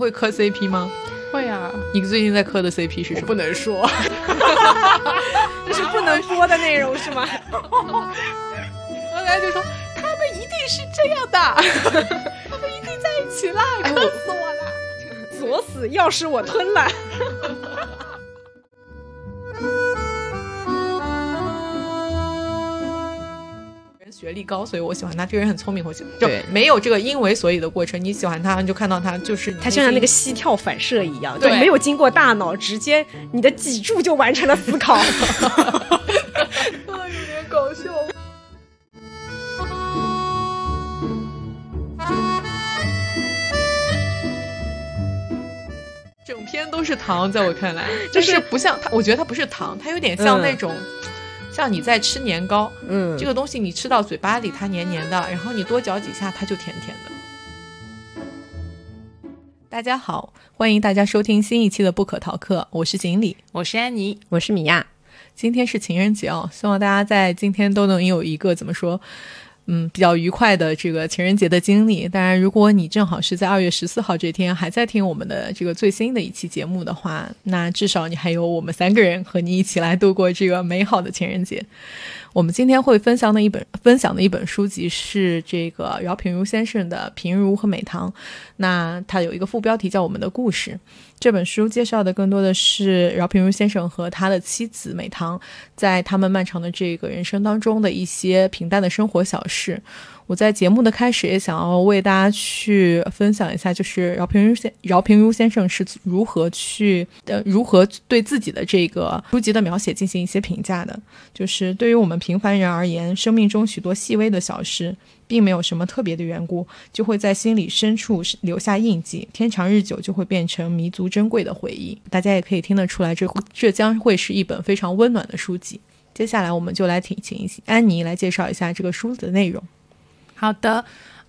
会磕 CP 吗？会啊。你最近在磕的 CP 是什么？不能说，这 是不能播的内容是吗？刚才就说他们一定是这样的，他们一定在一起啦，磕死我了！左死，钥匙我吞了。学历高，所以我喜欢他。这个人很聪明，我喜欢。对，没有这个因为所以的过程。你喜欢他，你就看到他就是他就像那个膝跳反射一样，对没有经过大脑，直接你的脊柱就完成了思考。有点搞笑。整篇都是糖，在我看来，就就是是不像他，我觉得他不是糖，他有点像那种，像你在吃年糕，嗯这个东西你吃到嘴巴里它黏黏的，然后你多嚼几下它就甜甜的。大家好，欢迎大家收听新一期的不可逃课，我是锦鲤。我是安妮，我是米娅，今天是情人节哦，希望大家在今天都能有一个怎么说，嗯，比较愉快的这个情人节的经历。当然，如果你正好是在二月十四号这天还在听我们的这个最新的一期节目的话，那至少你还有我们三个人和你一起来度过这个美好的情人节。我们今天会分享的一本分享的一本书籍是这个饶平如先生的《平如和美棠》，那它有一个副标题叫《我们的故事》。这本书介绍的更多的是饶平如先生和他的妻子美棠在他们漫长的这个人生当中的一些平淡的生活小事。我在节目的开始也想要为大家去分享一下，就是饶平如先饶平如先生是如何去呃如何对自己的这个书籍的描写进行一些评价的。就是对于我们平凡人而言，生命中许多细微的小事，并没有什么特别的缘故，就会在心里深处留下印记，天长日久就会变成弥足珍贵的回忆。大家也可以听得出来，这这将会是一本非常温暖的书籍。接下来，我们就来请请安妮来介绍一下这个书的内容。好的，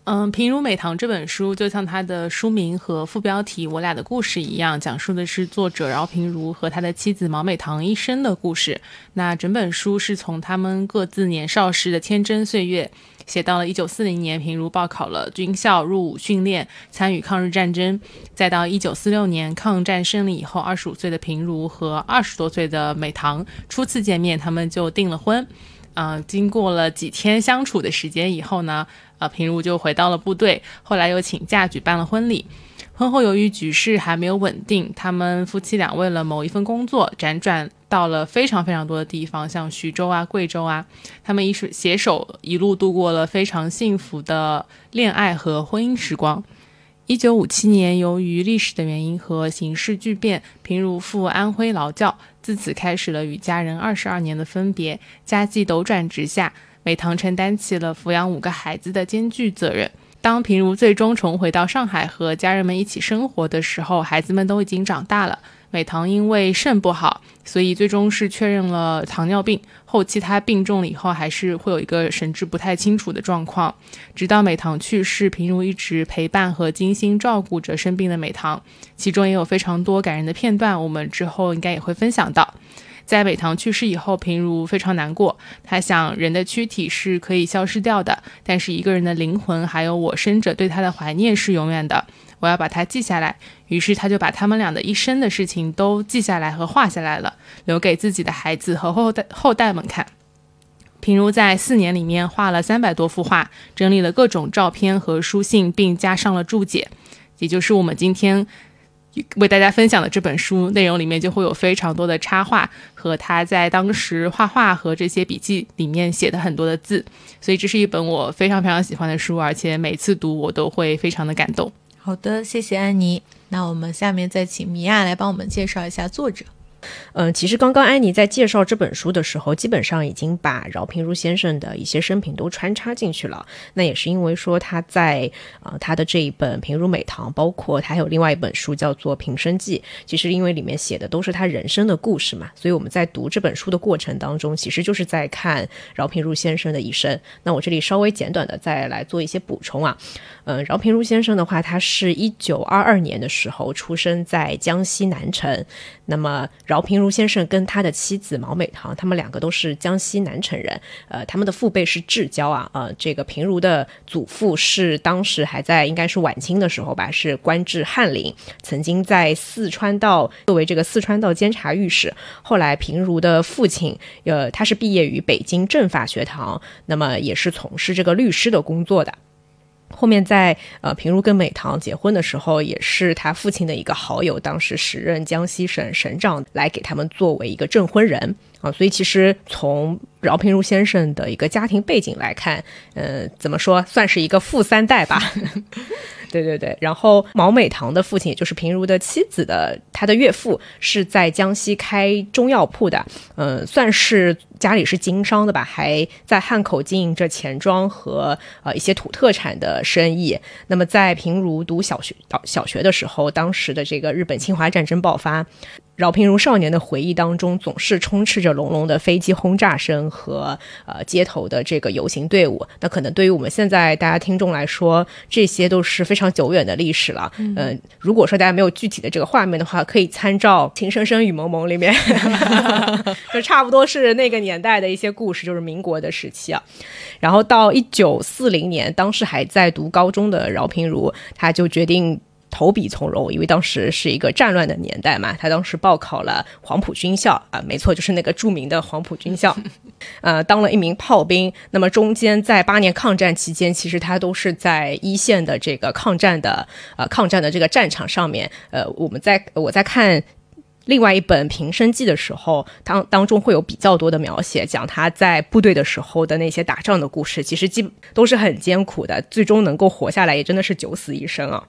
嗯，《平如美棠》这本书就像它的书名和副标题《我俩的故事》一样，讲述的是作者饶平如和他的妻子毛美棠一生的故事。那整本书是从他们各自年少时的天真岁月，写到了一九四零年，平如报考了军校，入伍训练，参与抗日战争，再到一九四六年抗战胜利以后，二十五岁的平如和二十多岁的美棠初次见面，他们就订了婚。呃，经过了几天相处的时间以后呢，呃，平如就回到了部队，后来又请假举办了婚礼。婚后由于局势还没有稳定，他们夫妻俩为了某一份工作，辗转到了非常非常多的地方，像徐州啊、贵州啊，他们一手携手一路度过了非常幸福的恋爱和婚姻时光。一九五七年，由于历史的原因和形势巨变，平如赴安徽劳教，自此开始了与家人二十二年的分别。家计斗转直下，美棠承担起了抚养五个孩子的艰巨责任。当平如最终重回到上海和家人们一起生活的时候，孩子们都已经长大了。美棠因为肾不好，所以最终是确认了糖尿病。后期她病重了以后，还是会有一个神志不太清楚的状况。直到美棠去世，平如一直陪伴和精心照顾着生病的美棠，其中也有非常多感人的片段，我们之后应该也会分享到。在美棠去世以后，平如非常难过。她想，人的躯体是可以消失掉的，但是一个人的灵魂还有我生者对他的怀念是永远的。我要把它记下来。于是他就把他们俩的一生的事情都记下来和画下来了，留给自己的孩子和后代后代们看。平如在四年里面画了三百多幅画，整理了各种照片和书信，并加上了注解，也就是我们今天为大家分享的这本书内容里面就会有非常多的插画和他在当时画画和这些笔记里面写的很多的字，所以这是一本我非常非常喜欢的书，而且每次读我都会非常的感动。好的，谢谢安妮。那我们下面再请米娅来帮我们介绍一下作者。嗯，其实刚刚安妮在介绍这本书的时候，基本上已经把饶平如先生的一些生平都穿插进去了。那也是因为说他在呃他的这一本《平如美棠》，包括他还有另外一本书叫做《平生记》，其实因为里面写的都是他人生的故事嘛，所以我们在读这本书的过程当中，其实就是在看饶平如先生的一生。那我这里稍微简短的再来做一些补充啊。嗯，饶平如先生的话，他是一九二二年的时候出生在江西南城。那么饶平如先生跟他的妻子毛美棠，他们两个都是江西南城人，呃，他们的父辈是至交啊，呃，这个平如的祖父是当时还在应该是晚清的时候吧，是官至翰林，曾经在四川道作为这个四川道监察御史。后来平如的父亲，呃，他是毕业于北京政法学堂，那么也是从事这个律师的工作的。后面在呃平如跟美棠结婚的时候，也是他父亲的一个好友，当时时任江西省省长来给他们作为一个证婚人啊。所以其实从饶平如先生的一个家庭背景来看，呃，怎么说算是一个富三代吧。对对对，然后毛美棠的父亲，也就是平如的妻子的他的岳父，是在江西开中药铺的，嗯，算是家里是经商的吧，还在汉口经营着钱庄和呃一些土特产的生意。那么在平如读小学小学的时候，当时的这个日本侵华战争爆发。饶平如少年的回忆当中，总是充斥着隆隆的飞机轰炸声和呃街头的这个游行队伍。那可能对于我们现在大家听众来说，这些都是非常久远的历史了。嗯，如果说大家没有具体的这个画面的话，可以参照《情深深雨蒙蒙》里面 就差不多是那个年代的一些故事，就是民国的时期啊。然后到一九四零年，当时还在读高中的饶平如，他就决定。投笔从戎，因为当时是一个战乱的年代嘛，他当时报考了黄埔军校啊，没错，就是那个著名的黄埔军校，呃，当了一名炮兵。那么中间在八年抗战期间，其实他都是在一线的这个抗战的呃抗战的这个战场上面。呃，我们在我在看另外一本《平生记》的时候，当当中会有比较多的描写，讲他在部队的时候的那些打仗的故事，其实基都是很艰苦的，最终能够活下来，也真的是九死一生啊。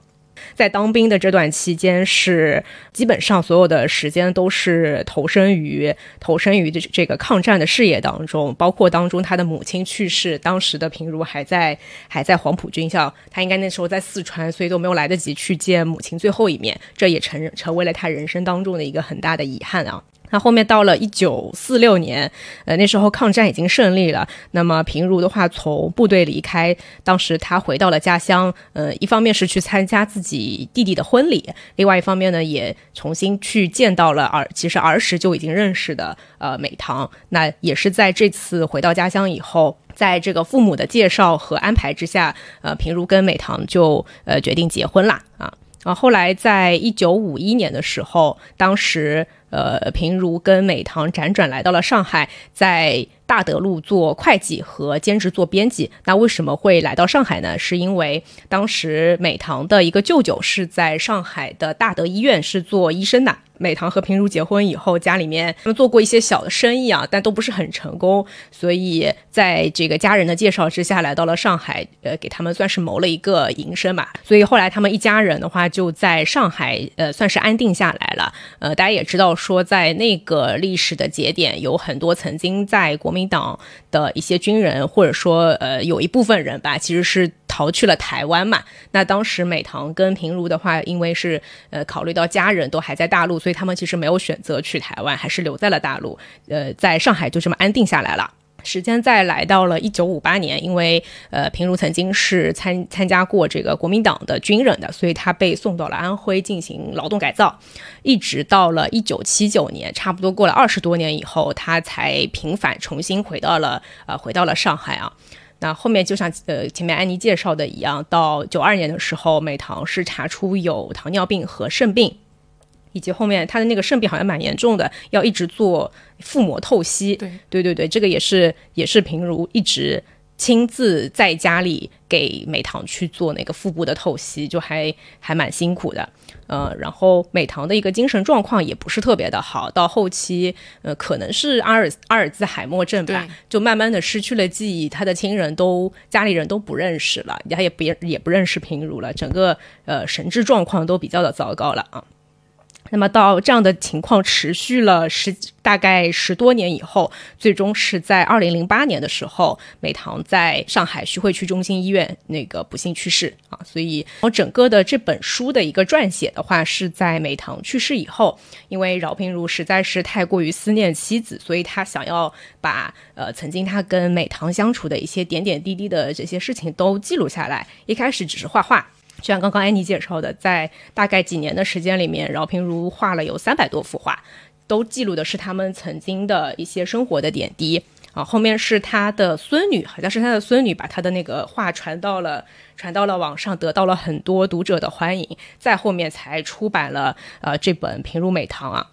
在当兵的这段期间，是基本上所有的时间都是投身于投身于这这个抗战的事业当中，包括当中他的母亲去世，当时的平如还在还在黄埔军校，他应该那时候在四川，所以都没有来得及去见母亲最后一面，这也成成为了他人生当中的一个很大的遗憾啊。那后面到了一九四六年，呃，那时候抗战已经胜利了。那么平如的话，从部队离开，当时他回到了家乡，呃，一方面是去参加自己弟弟的婚礼，另外一方面呢，也重新去见到了儿，其实儿时就已经认识的呃美棠。那也是在这次回到家乡以后，在这个父母的介绍和安排之下，呃，平如跟美棠就呃决定结婚啦啊。啊，后来在一九五一年的时候，当时呃，平如跟美棠辗转来到了上海，在大德路做会计和兼职做编辑。那为什么会来到上海呢？是因为当时美棠的一个舅舅是在上海的大德医院是做医生的。美棠和平如结婚以后，家里面他们做过一些小的生意啊，但都不是很成功，所以在这个家人的介绍之下，来到了上海，呃，给他们算是谋了一个营生嘛。所以后来他们一家人的话就在上海，呃，算是安定下来了。呃，大家也知道说，在那个历史的节点，有很多曾经在国国民党的一些军人，或者说呃有一部分人吧，其实是。逃去了台湾嘛？那当时美棠跟平如的话，因为是呃考虑到家人都还在大陆，所以他们其实没有选择去台湾，还是留在了大陆。呃，在上海就这么安定下来了。时间再来到了一九五八年，因为呃平如曾经是参参加过这个国民党的军人的，所以他被送到了安徽进行劳动改造。一直到了一九七九年，差不多过了二十多年以后，他才平反，重新回到了呃回到了上海啊。那后面就像呃前面安妮介绍的一样，到九二年的时候，美棠是查出有糖尿病和肾病，以及后面他的那个肾病好像蛮严重的，要一直做腹膜透析。对对对对，这个也是也是平如一直。亲自在家里给美棠去做那个腹部的透析，就还还蛮辛苦的，呃，然后美棠的一个精神状况也不是特别的好，到后期，呃，可能是阿尔阿尔兹海默症吧，就慢慢的失去了记忆，他的亲人都家里人都不认识了，他也不也不认识平如了，整个呃神智状况都比较的糟糕了啊。那么到这样的情况持续了十大概十多年以后，最终是在二零零八年的时候，美棠在上海徐汇区中心医院那个不幸去世啊。所以，我整个的这本书的一个撰写的话，是在美棠去世以后，因为饶平如实在是太过于思念妻子，所以他想要把呃曾经他跟美棠相处的一些点点滴滴的这些事情都记录下来。一开始只是画画。就像刚刚安妮介绍的，在大概几年的时间里面，饶平如画了有三百多幅画。都记录的是他们曾经的一些生活的点滴啊。后面是他的孙女，好像是他的孙女把他的那个画传到了传到了网上，得到了很多读者的欢迎，再后面才出版了呃这本《平如美堂》啊。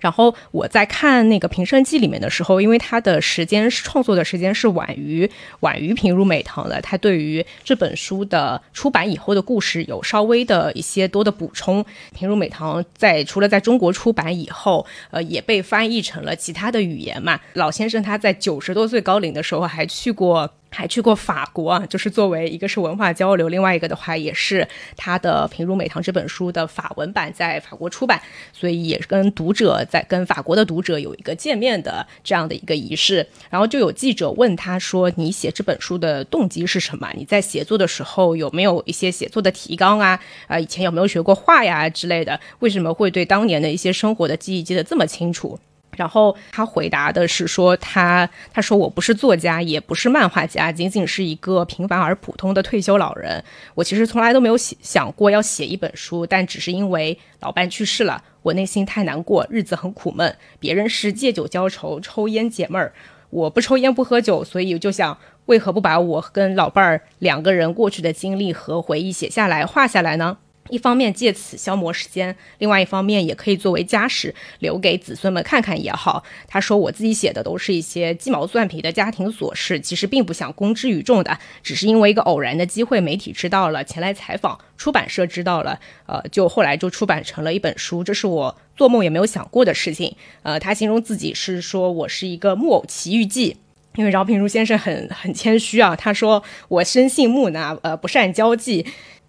然后我在看那个《平生记》里面的时候，因为他的时间创作的时间是晚于晚于《平如美棠》的，他对于这本书的出版以后的故事有稍微的一些多的补充。《平如美棠》在除了在中国出版以后，呃，也被翻译成了其他的语言嘛。老先生他在九十多岁高龄的时候还去过。还去过法国啊，就是作为一个是文化交流，另外一个的话也是他的《平如美棠》这本书的法文版在法国出版，所以也跟读者在跟法国的读者有一个见面的这样的一个仪式。然后就有记者问他说：“你写这本书的动机是什么？你在写作的时候有没有一些写作的提纲啊？啊，以前有没有学过画呀之类的？为什么会对当年的一些生活的记忆记得这么清楚？”然后他回答的是说他他说我不是作家，也不是漫画家，仅仅是一个平凡而普通的退休老人。我其实从来都没有写想过要写一本书，但只是因为老伴去世了，我内心太难过，日子很苦闷。别人是借酒浇愁，抽烟解闷儿，我不抽烟不喝酒，所以就想为何不把我跟老伴儿两个人过去的经历和回忆写下来画下来呢？一方面借此消磨时间，另外一方面也可以作为家史留给子孙们看看也好。他说：“我自己写的都是一些鸡毛蒜皮的家庭琐事，其实并不想公之于众的，只是因为一个偶然的机会，媒体知道了，前来采访，出版社知道了，呃，就后来就出版成了一本书。这是我做梦也没有想过的事情。呃，他形容自己是说我是一个木偶奇遇记，因为饶平如先生很很谦虚啊，他说我生性木讷，呃，不善交际。”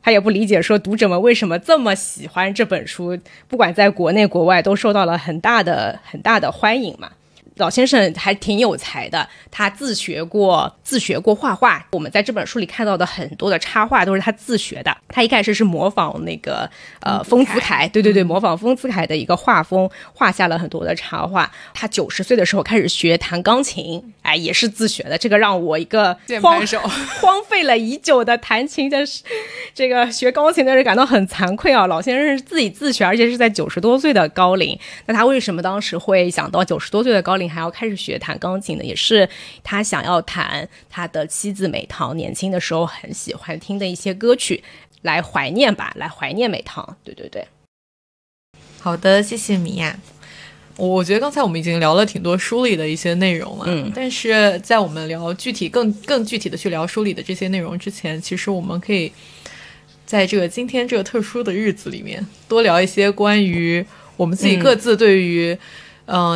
他也不理解，说读者们为什么这么喜欢这本书，不管在国内国外都受到了很大的很大的欢迎嘛。老先生还挺有才的，他自学过自学过画画。我们在这本书里看到的很多的插画都是他自学的。他一开始是模仿那个呃丰子恺，对对对，模仿丰子恺的一个画风，画下了很多的插画。他九十岁的时候开始学弹钢琴，哎，也是自学的。这个让我一个荒荒废了已久的弹琴的这个学钢琴的人感到很惭愧啊！老先生是自己自学，而且是在九十多岁的高龄。那他为什么当时会想到九十多岁的高龄？还要开始学弹钢琴的，也是他想要弹他的妻子美棠年轻的时候很喜欢听的一些歌曲，来怀念吧，来怀念美棠。对对对，好的，谢谢米娅。我觉得刚才我们已经聊了挺多书里的一些内容了，嗯，但是在我们聊具体更更具体的去聊书里的这些内容之前，其实我们可以在这个今天这个特殊的日子里面多聊一些关于我们自己各自对于。嗯，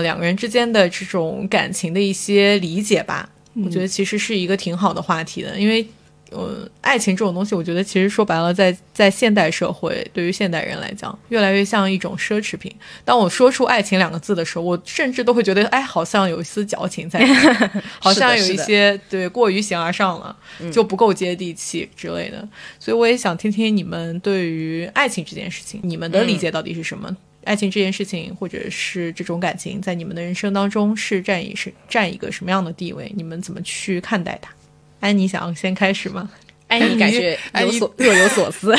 两个人之间的这种感情的一些理解吧，我觉得其实是一个挺好的话题的。因为，呃，爱情这种东西，我觉得其实说白了，在在现代社会，对于现代人来讲，越来越像一种奢侈品。当我说出“爱情”两个字的时候，我甚至都会觉得，哎，好像有一丝矫情在，好像有一些对过于形而上了，就不够接地气之类的。所以，我也想听听你们对于爱情这件事情，你们的理解到底是什么？爱情这件事情，或者是这种感情，在你们的人生当中是占一是占一个什么样的地位？你们怎么去看待它？安妮想要先开始吗？安妮 感觉有所若有所思。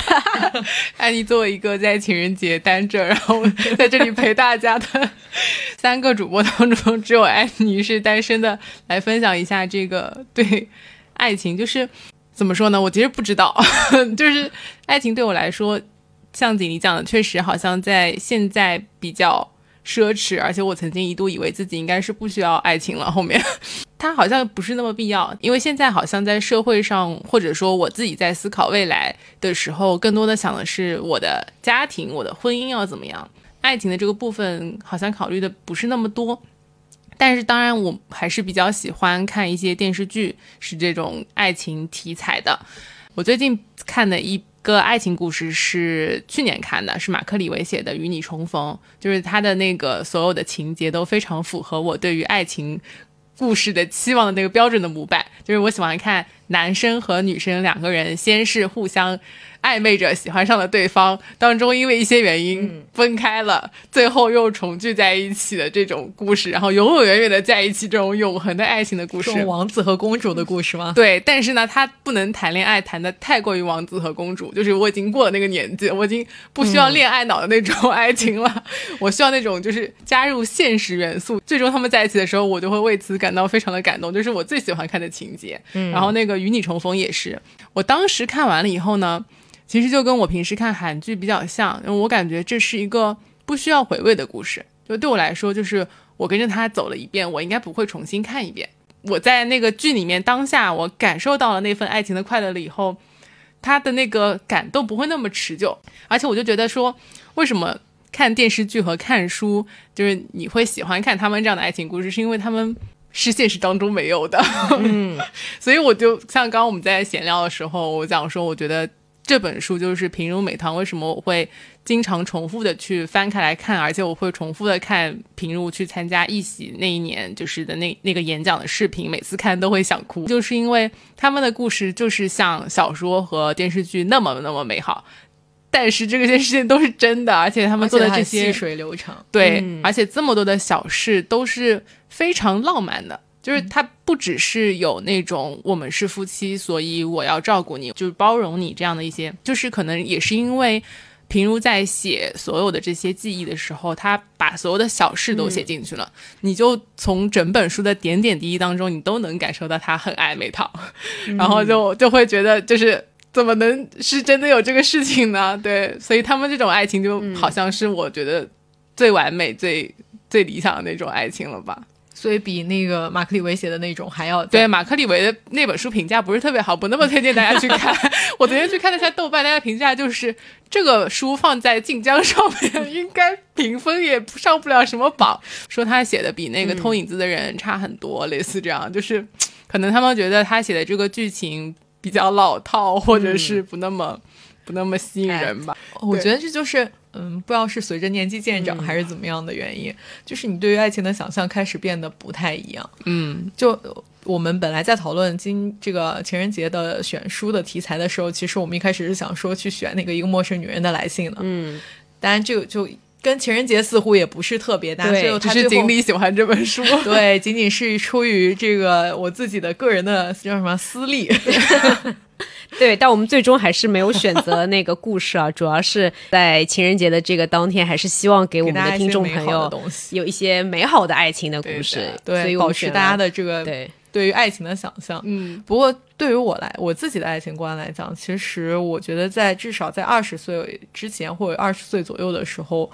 安妮作为一个在情人节单着，然后在这里陪大家的三个主播当中，只有安妮是单身的，来分享一下这个对爱情，就是怎么说呢？我其实不知道，就是爱情对我来说。像锦鲤讲的，确实好像在现在比较奢侈，而且我曾经一度以为自己应该是不需要爱情了。后面，它好像不是那么必要，因为现在好像在社会上，或者说我自己在思考未来的时候，更多的想的是我的家庭、我的婚姻要怎么样，爱情的这个部分好像考虑的不是那么多。但是当然，我还是比较喜欢看一些电视剧，是这种爱情题材的。我最近看的一。个爱情故事是去年看的，是马克·李维写的《与你重逢》，就是他的那个所有的情节都非常符合我对于爱情故事的期望的那个标准的模板。就是我喜欢看男生和女生两个人先是互相。暧昧着喜欢上了对方，当中因为一些原因分开了，最后又重聚在一起的这种故事，然后永永远远的在一起，这种永恒的爱情的故事，王子和公主的故事吗？对，但是呢，他不能谈恋爱谈的太过于王子和公主，就是我已经过了那个年纪，我已经不需要恋爱脑的那种爱情了，我需要那种就是加入现实元素。最终他们在一起的时候，我就会为此感到非常的感动，就是我最喜欢看的情节。然后那个与你重逢也是，我当时看完了以后呢。其实就跟我平时看韩剧比较像，因为我感觉这是一个不需要回味的故事。就对我来说，就是我跟着他走了一遍，我应该不会重新看一遍。我在那个剧里面当下，我感受到了那份爱情的快乐了以后，他的那个感动不会那么持久。而且我就觉得说，为什么看电视剧和看书，就是你会喜欢看他们这样的爱情故事，是因为他们是现实当中没有的。嗯，所以我就像刚刚我们在闲聊的时候，我讲说，我觉得。这本书就是平如美棠，为什么我会经常重复的去翻开来看，而且我会重复的看平如去参加一喜那一年就是的那那个演讲的视频，每次看都会想哭，就是因为他们的故事就是像小说和电视剧那么那么美好，但是这件事情都是真的，而且他们做的这些细水流长，对，而且这么多的小事都是非常浪漫的。就是他不只是有那种我们是夫妻，所以我要照顾你，就是包容你这样的一些，就是可能也是因为平如在写所有的这些记忆的时候，他把所有的小事都写进去了，你就从整本书的点点滴滴当中，你都能感受到他很爱美桃，然后就就会觉得就是怎么能是真的有这个事情呢？对，所以他们这种爱情就好像是我觉得最完美、最最理想的那种爱情了吧。所以比那个马克·里维写的那种还要对马克·里维的那本书评价不是特别好，不那么推荐大家去看。我昨天去看了一下豆瓣，大家评价就是这个书放在晋江上面 应该评分也上不了什么榜，说他写的比那个偷影子的人差很多，类似这样，就是可能他们觉得他写的这个剧情比较老套，或者是不那么不那么吸引人吧。我觉得这就是。嗯，不知道是随着年纪渐长还是怎么样的原因，就是你对于爱情的想象开始变得不太一样。嗯，就我们本来在讨论今这个情人节的选书的题材的时候，其实我们一开始是想说去选那个一个陌生女人的来信的。嗯，当然这个就跟情人节似乎也不是特别大，对，只是锦鲤喜欢这本书。对，仅仅是出于这个我自己的个人的叫什么私利。对，但我们最终还是没有选择那个故事啊，主要是在情人节的这个当天，还是希望给我们的听众朋友有一些美好的爱情的故事，对，所以保持大家的这个对对于爱情的想象。嗯，不过对于我来，我自己的爱情观来讲，其实我觉得在至少在二十岁之前或者二十岁左右的时候，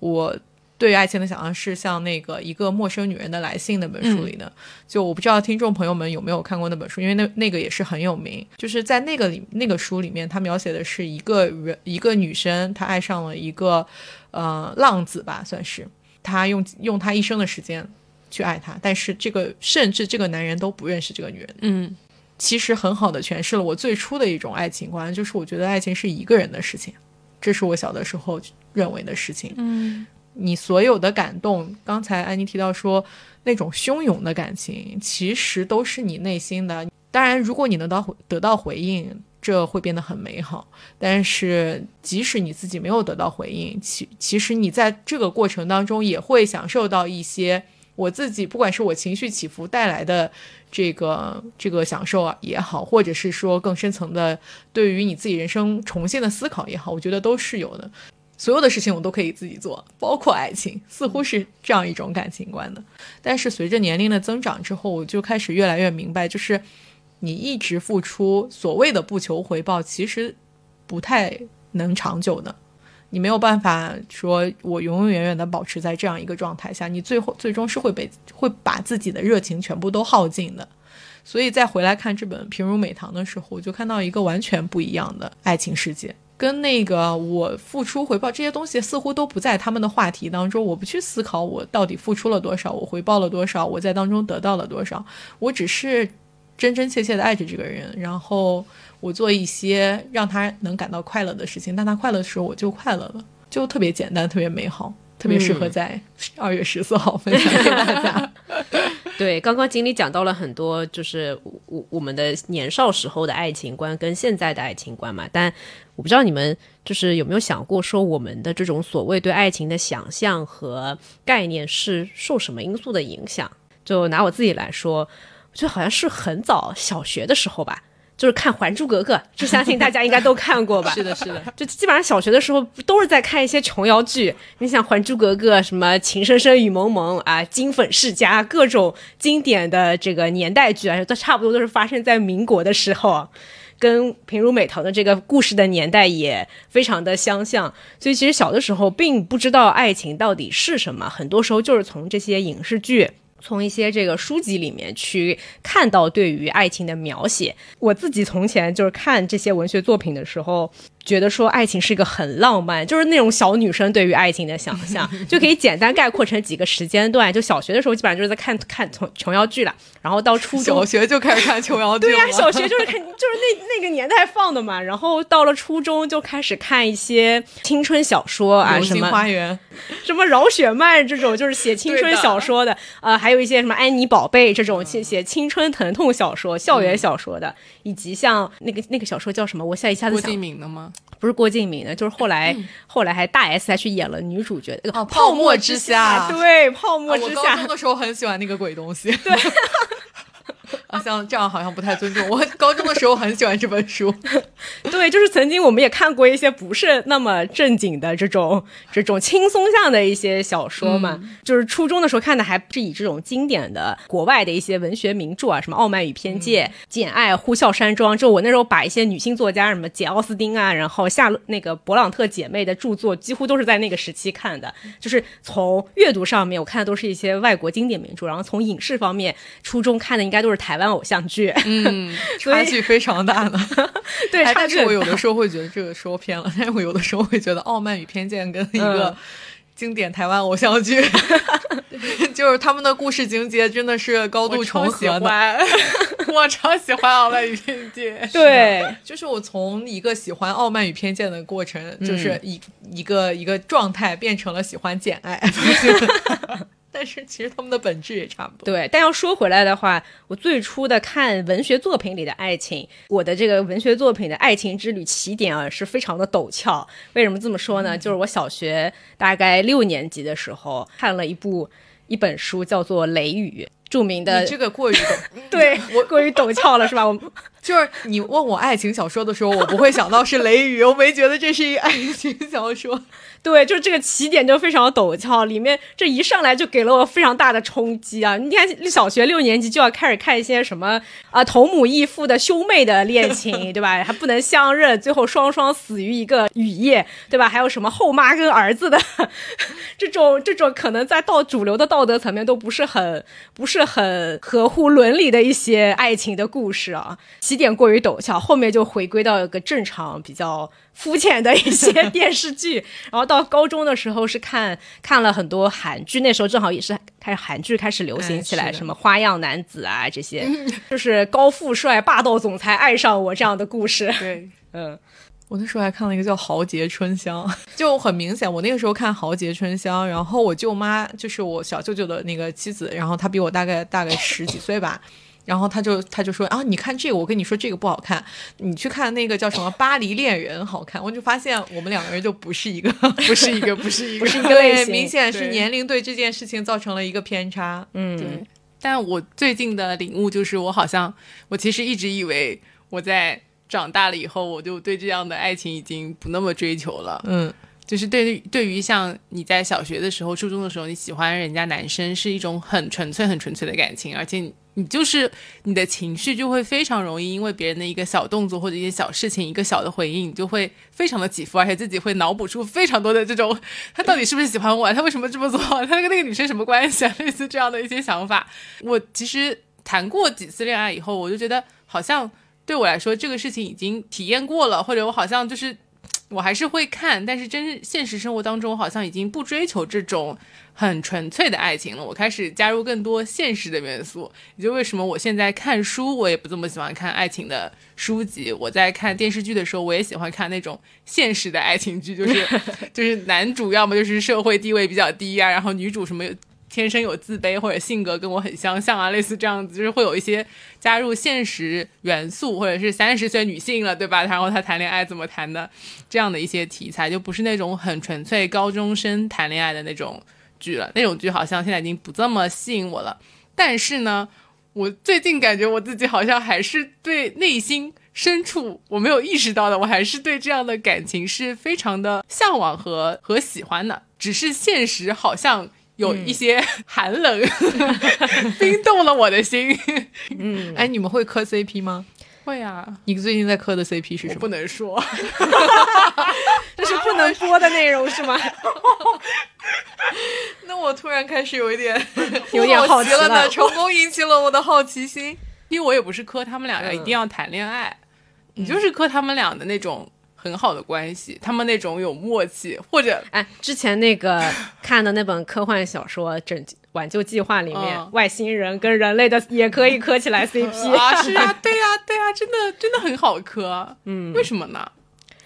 我。对于爱情的想象是像那个一个陌生女人的来信那本书里的，就我不知道听众朋友们有没有看过那本书，因为那那个也是很有名。就是在那个里那个书里面，他描写的是一个人一个女生，她爱上了一个呃浪子吧，算是她用用她一生的时间去爱他，但是这个甚至这个男人都不认识这个女人。嗯，其实很好的诠释了我最初的一种爱情观，就是我觉得爱情是一个人的事情，这是我小的时候认为的事情。嗯。你所有的感动，刚才安妮提到说那种汹涌的感情，其实都是你内心的。当然，如果你能到得到回应，这会变得很美好。但是，即使你自己没有得到回应，其其实你在这个过程当中也会享受到一些我自己，不管是我情绪起伏带来的这个这个享受啊也好，或者是说更深层的对于你自己人生重新的思考也好，我觉得都是有的。所有的事情我都可以自己做，包括爱情，似乎是这样一种感情观的。但是随着年龄的增长之后，我就开始越来越明白，就是你一直付出，所谓的不求回报，其实不太能长久的。你没有办法说我永永远远的保持在这样一个状态下，你最后最终是会被会把自己的热情全部都耗尽的。所以再回来看这本《平如美棠》的时候，我就看到一个完全不一样的爱情世界。跟那个我付出回报这些东西似乎都不在他们的话题当中，我不去思考我到底付出了多少，我回报了多少，我在当中得到了多少，我只是真真切切的爱着这个人，然后我做一些让他能感到快乐的事情，当他快乐的时候我就快乐了，就特别简单，特别美好，特别适合在二月十四号分享给大家。对，刚刚经理讲到了很多，就是我我们的年少时候的爱情观跟现在的爱情观嘛。但我不知道你们就是有没有想过，说我们的这种所谓对爱情的想象和概念是受什么因素的影响？就拿我自己来说，我觉得好像是很早小学的时候吧。就是看《还珠格格》，这相信大家应该都看过吧？是的，是的。就基本上小学的时候都是在看一些琼瑶剧。你想《还珠格格》什么《情深深雨蒙蒙》啊，《金粉世家》各种经典的这个年代剧啊，都差不多都是发生在民国的时候，跟平如美棠的这个故事的年代也非常的相像。所以其实小的时候并不知道爱情到底是什么，很多时候就是从这些影视剧。从一些这个书籍里面去看到对于爱情的描写，我自己从前就是看这些文学作品的时候。觉得说爱情是一个很浪漫，就是那种小女生对于爱情的想象，就可以简单概括成几个时间段。就小学的时候，基本上就是在看看琼琼瑶剧了，然后到初中，小学就开始看琼瑶剧。对呀，小学就是看，就是那那个年代放的嘛。然后到了初中，就开始看一些青春小说啊，什么花园，什么饶雪漫这种，就是写青春小说的。呃，还有一些什么安妮宝贝这种写写青春疼痛小说、校园小说的，以及像那个那个小说叫什么？我现在一下子想。郭敬明的吗？不是郭敬明的，就是后来后来还大 S 还去演了女主角，哦，泡沫之夏，对，泡沫之夏。我高中的时候很喜欢那个鬼东西，对。啊，像这样好像不太尊重我。高中的时候很喜欢这本书，对，就是曾经我们也看过一些不是那么正经的这种这种轻松向的一些小说嘛。就是初中的时候看的还是以这种经典的国外的一些文学名著啊，什么《傲慢与偏见》《简爱》《呼啸山庄》。就我那时候把一些女性作家，什么简奥斯汀啊，然后夏那个勃朗特姐妹的著作，几乎都是在那个时期看的。就是从阅读上面，我看的都是一些外国经典名著，然后从影视方面，初中看的应该都是。台湾偶像剧，嗯，差距非常大的。对，但是我有的时候会觉得这个说偏了，但是我有的时候会觉得《傲慢与偏见》跟一个经典台湾偶像剧，就是他们的故事情节真的是高度重合的。我超喜欢《傲慢与偏见》，对，就是我从一个喜欢《傲慢与偏见》的过程，就是一一个一个状态，变成了喜欢《简爱》。但是其实他们的本质也差不多。对，但要说回来的话，我最初的看文学作品里的爱情，我的这个文学作品的爱情之旅起点啊，是非常的陡峭。为什么这么说呢？就是我小学大概六年级的时候看了一部一本书，叫做《雷雨》，著名的。这个过于陡，对我过于陡峭了，是吧？我就是你问我爱情小说的时候，我不会想到是《雷雨》，我没觉得这是一爱情小说。对，就这个起点就非常陡峭，里面这一上来就给了我非常大的冲击啊！你看，小学六年级就要开始看一些什么啊，同母异父的兄妹的恋情，对吧？还不能相认，最后双双死于一个雨夜，对吧？还有什么后妈跟儿子的这 种这种，可能在到主流的道德层面都不是很不是很合乎伦理的一些爱情的故事啊！起点过于陡峭，后面就回归到一个正常比较。肤浅的一些电视剧，然后到高中的时候是看看了很多韩剧，那时候正好也是开始韩剧开始流行起来，什么花样男子啊这些，就是高富帅霸道总裁爱上我这样的故事。对，嗯，我那时候还看了一个叫《豪杰春香》，就很明显，我那个时候看《豪杰春香》，然后我舅妈就是我小舅舅的那个妻子，然后她比我大概大概十几岁吧。然后他就他就说啊，你看这个，我跟你说这个不好看，你去看那个叫什么 《巴黎恋人》好看。我就发现我们两个人就不是一个，不是一个，不是一个，不是一个类型，明显是年龄对这件事情造成了一个偏差。嗯，对。但我最近的领悟就是，我好像我其实一直以为我在长大了以后，我就对这样的爱情已经不那么追求了。嗯。就是对于对于像你在小学的时候、初中的时候，你喜欢人家男生是一种很纯粹、很纯粹的感情，而且你就是你的情绪就会非常容易因为别人的一个小动作或者一些小事情、一个小的回应，你就会非常的起伏，而且自己会脑补出非常多的这种他到底是不是喜欢我？他为什么这么做？他跟那个女生什么关系啊？类似这样的一些想法。我其实谈过几次恋爱以后，我就觉得好像对我来说这个事情已经体验过了，或者我好像就是。我还是会看，但是真现实生活当中，我好像已经不追求这种很纯粹的爱情了。我开始加入更多现实的元素，也就为什么我现在看书，我也不这么喜欢看爱情的书籍。我在看电视剧的时候，我也喜欢看那种现实的爱情剧，就是 就是男主要么就是社会地位比较低啊，然后女主什么。天生有自卑或者性格跟我很相像啊，类似这样子，就是会有一些加入现实元素，或者是三十岁女性了，对吧？然后她谈恋爱怎么谈的，这样的一些题材，就不是那种很纯粹高中生谈恋爱的那种剧了。那种剧好像现在已经不这么吸引我了。但是呢，我最近感觉我自己好像还是对内心深处我没有意识到的，我还是对这样的感情是非常的向往和和喜欢的。只是现实好像有一些 寒冷，冰冻了我的心。嗯，哎，你们会磕 CP 吗？会啊。你最近在磕的 CP 是什么？不能说，这是不能播的内容是吗？那我突然开始有一点有点好奇了呢，成功引起了我的好奇心。因为我也不是磕他们俩一定要谈恋爱，你就是磕他们俩的那种。很好的关系，他们那种有默契，或者哎，之前那个 看的那本科幻小说《拯挽救计划》里面，外星人跟人类的也可以磕起来 CP 啊！是啊，对呀，对呀，真的真的很好磕。嗯，为什么呢？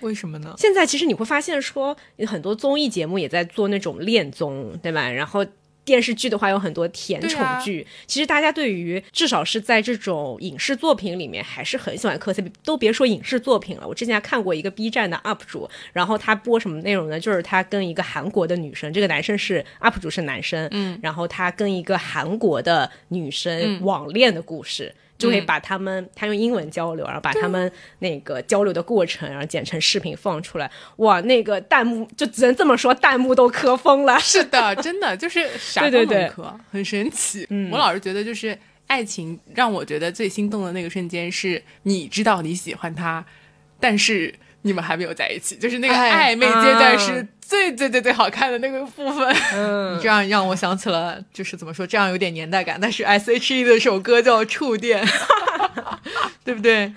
为什么呢？现在其实你会发现，说很多综艺节目也在做那种恋综，对吧？然后。电视剧的话有很多甜宠剧，其实大家对于至少是在这种影视作品里面还是很喜欢磕 CP，都别说影视作品了。我之前还看过一个 B 站的 UP 主，然后他播什么内容呢？就是他跟一个韩国的女生，这个男生是 UP 主是男生，嗯，然后他跟一个韩国的女生网恋的故事。就会把他们，他用英文交流，然后把他们那个交流的过程，然后剪成视频放出来。哇，那个弹幕就只能这么说，弹幕都磕疯了。是的，真的就是啥都能磕，很神奇。嗯我老是觉得，就是爱情让我觉得最心动的那个瞬间，是你知道你喜欢他，但是。你们还没有在一起，就是那个暧昧阶段是最最最最好看的那个部分。嗯，这样让我想起了，就是怎么说，这样有点年代感。但是 S H E 的首歌叫《触电》，对不对？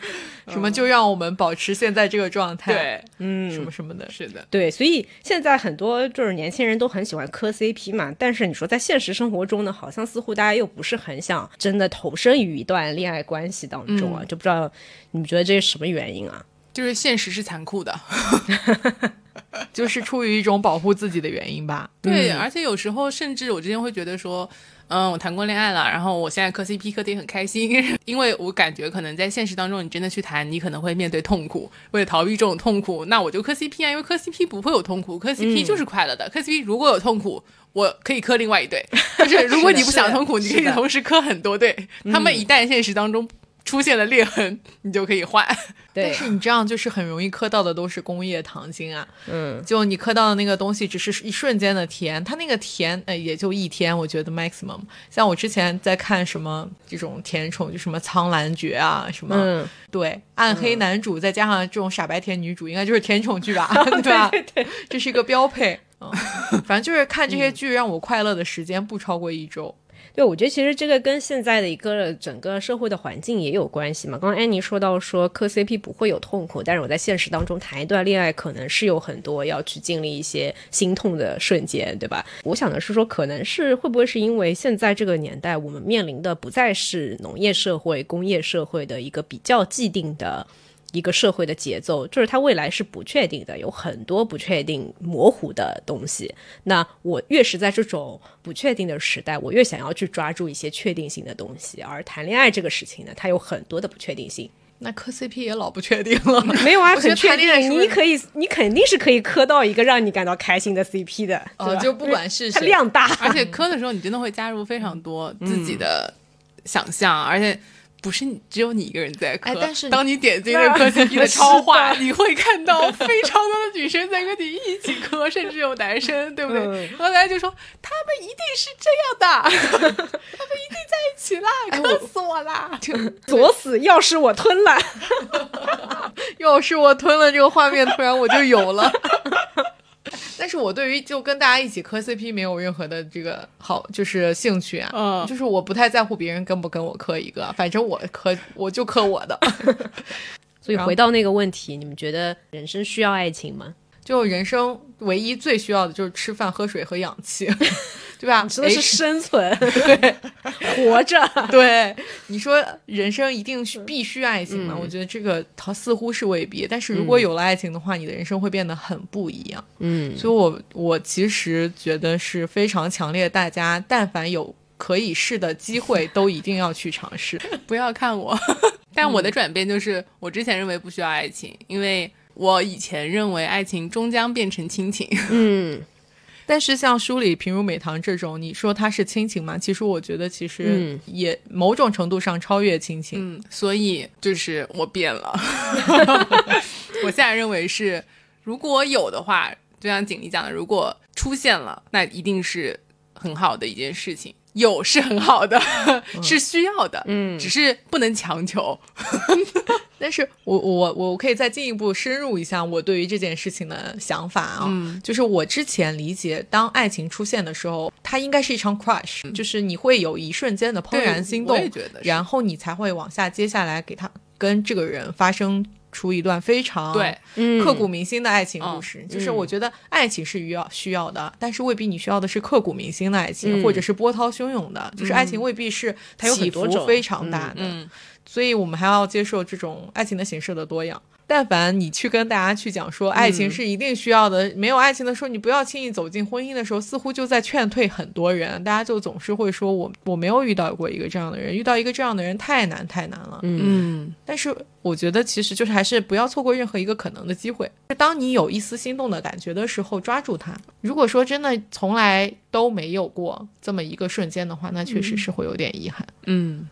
什么就让我们保持现在这个状态？对，嗯，什么什么的，是的，对。所以现在很多就是年轻人都很喜欢磕 CP 嘛。但是你说在现实生活中呢，好像似乎大家又不是很想真的投身于一段恋爱关系当中啊，就不知道你们觉得这是什么原因啊？就是现实是残酷的，就是出于一种保护自己的原因吧。对，而且有时候甚至我之前会觉得说，嗯，我谈过恋爱了，然后我现在磕 CP 磕的也很开心，因为我感觉可能在现实当中，你真的去谈，你可能会面对痛苦。为了逃避这种痛苦，那我就磕 CP 啊，因为磕 CP 不会有痛苦，磕 CP 就是快乐的。磕 CP 如果有痛苦，我可以磕另外一对。就是如果你不想痛苦，你可以同时磕很多对。他们一旦现实当中。出现了裂痕，你就可以换。但是你这样就是很容易磕到的都是工业糖精啊。嗯，就你磕到的那个东西只是一瞬间的甜，它那个甜呃也就一天，我觉得 maximum。像我之前在看什么这种甜宠，就什么苍兰诀啊什么，对，暗黑男主再加上这种傻白甜女主，应该就是甜宠剧吧？对吧？对对，这是一个标配。嗯，反正就是看这些剧让我快乐的时间不超过一周。对，我觉得其实这个跟现在的一个整个社会的环境也有关系嘛。刚刚安妮说到说磕 CP 不会有痛苦，但是我在现实当中谈一段恋爱，可能是有很多要去经历一些心痛的瞬间，对吧？我想的是说，可能是会不会是因为现在这个年代，我们面临的不再是农业社会、工业社会的一个比较既定的。一个社会的节奏，就是它未来是不确定的，有很多不确定、模糊的东西。那我越是在这种不确定的时代，我越想要去抓住一些确定性的东西。而谈恋爱这个事情呢，它有很多的不确定性。那磕 CP 也老不确定了，没有啊，很确定。你可以，你肯定是可以磕到一个让你感到开心的 CP 的，哦，就不管是它量大，而且 磕的时候你真的会加入非常多自己的想象，而且。不是你，只有你一个人在磕。但是当你点进那磕 CP 的超话，你会看到非常多的女生在跟你一起磕，甚至有男生，对不对？然后大家就说他们一定是这样的，他们一定在一起啦，磕死我啦！作死！要是我吞了，要是我吞了，这个画面突然我就有了。但是我对于就跟大家一起磕 CP 没有任何的这个好，就是兴趣啊，嗯，就是我不太在乎别人跟不跟我磕一个，反正我磕我就磕我的。所以回到那个问题，你们觉得人生需要爱情吗？就人生唯一最需要的就是吃饭、喝水和氧气。对吧？你说的是哎 生存，对活着。对，你说人生一定需必须爱情吗？嗯我觉得这个它似乎是未必，但是如果有了爱情的话，你的人生会变得很不一样。嗯，所以我我其实觉得是非常强烈，大家但凡有可以试的机会，都一定要去尝试。不要看我。但我的转变就是，我之前认为不需要爱情，因为我以前认为爱情终将变成亲情。嗯但是像书里平如美棠这种，你说它是亲情吗？其实我觉得其实嗯也某种程度上超越亲情。嗯，所以就是我变了。我现在认为是，如果有的话，就像锦鲤讲的，如果出现了，那一定是很好的一件事情。有是很好的，是需要的，嗯。只是不能强求。但是我我我可以再进一步深入一下我对于这件事情的想法啊，嗯。就是我之前理解，当爱情出现的时候，它应该是一场 crush，、就是你会有一瞬间的怦然心动然后你才会往下接下来给他跟这个人发生出一段非常对，嗯刻骨铭心的爱情故事。就是嗯我觉得爱情是需要需要的，但是未必你需要的是刻骨铭心的爱情，嗯或者是波涛汹涌的。就是爱情未必是它有很起多非常大的。嗯，所以我们还要接受这种爱情的形式的多样。但凡你去跟大家去讲说爱情是一定需要的，没有爱情的时候你不要轻易走进婚姻的时候，似乎就在劝退很多人。大家就总是会说我我没有遇到过一个这样的人，遇到一个这样的人太难太难了。嗯，但是我觉得其实就是还是不要错过任何一个可能的机会。当你有一丝心动的感觉的时候，抓住它。如果说真的从来都没有过这么一个瞬间的话，那确实是会有点遗憾。嗯，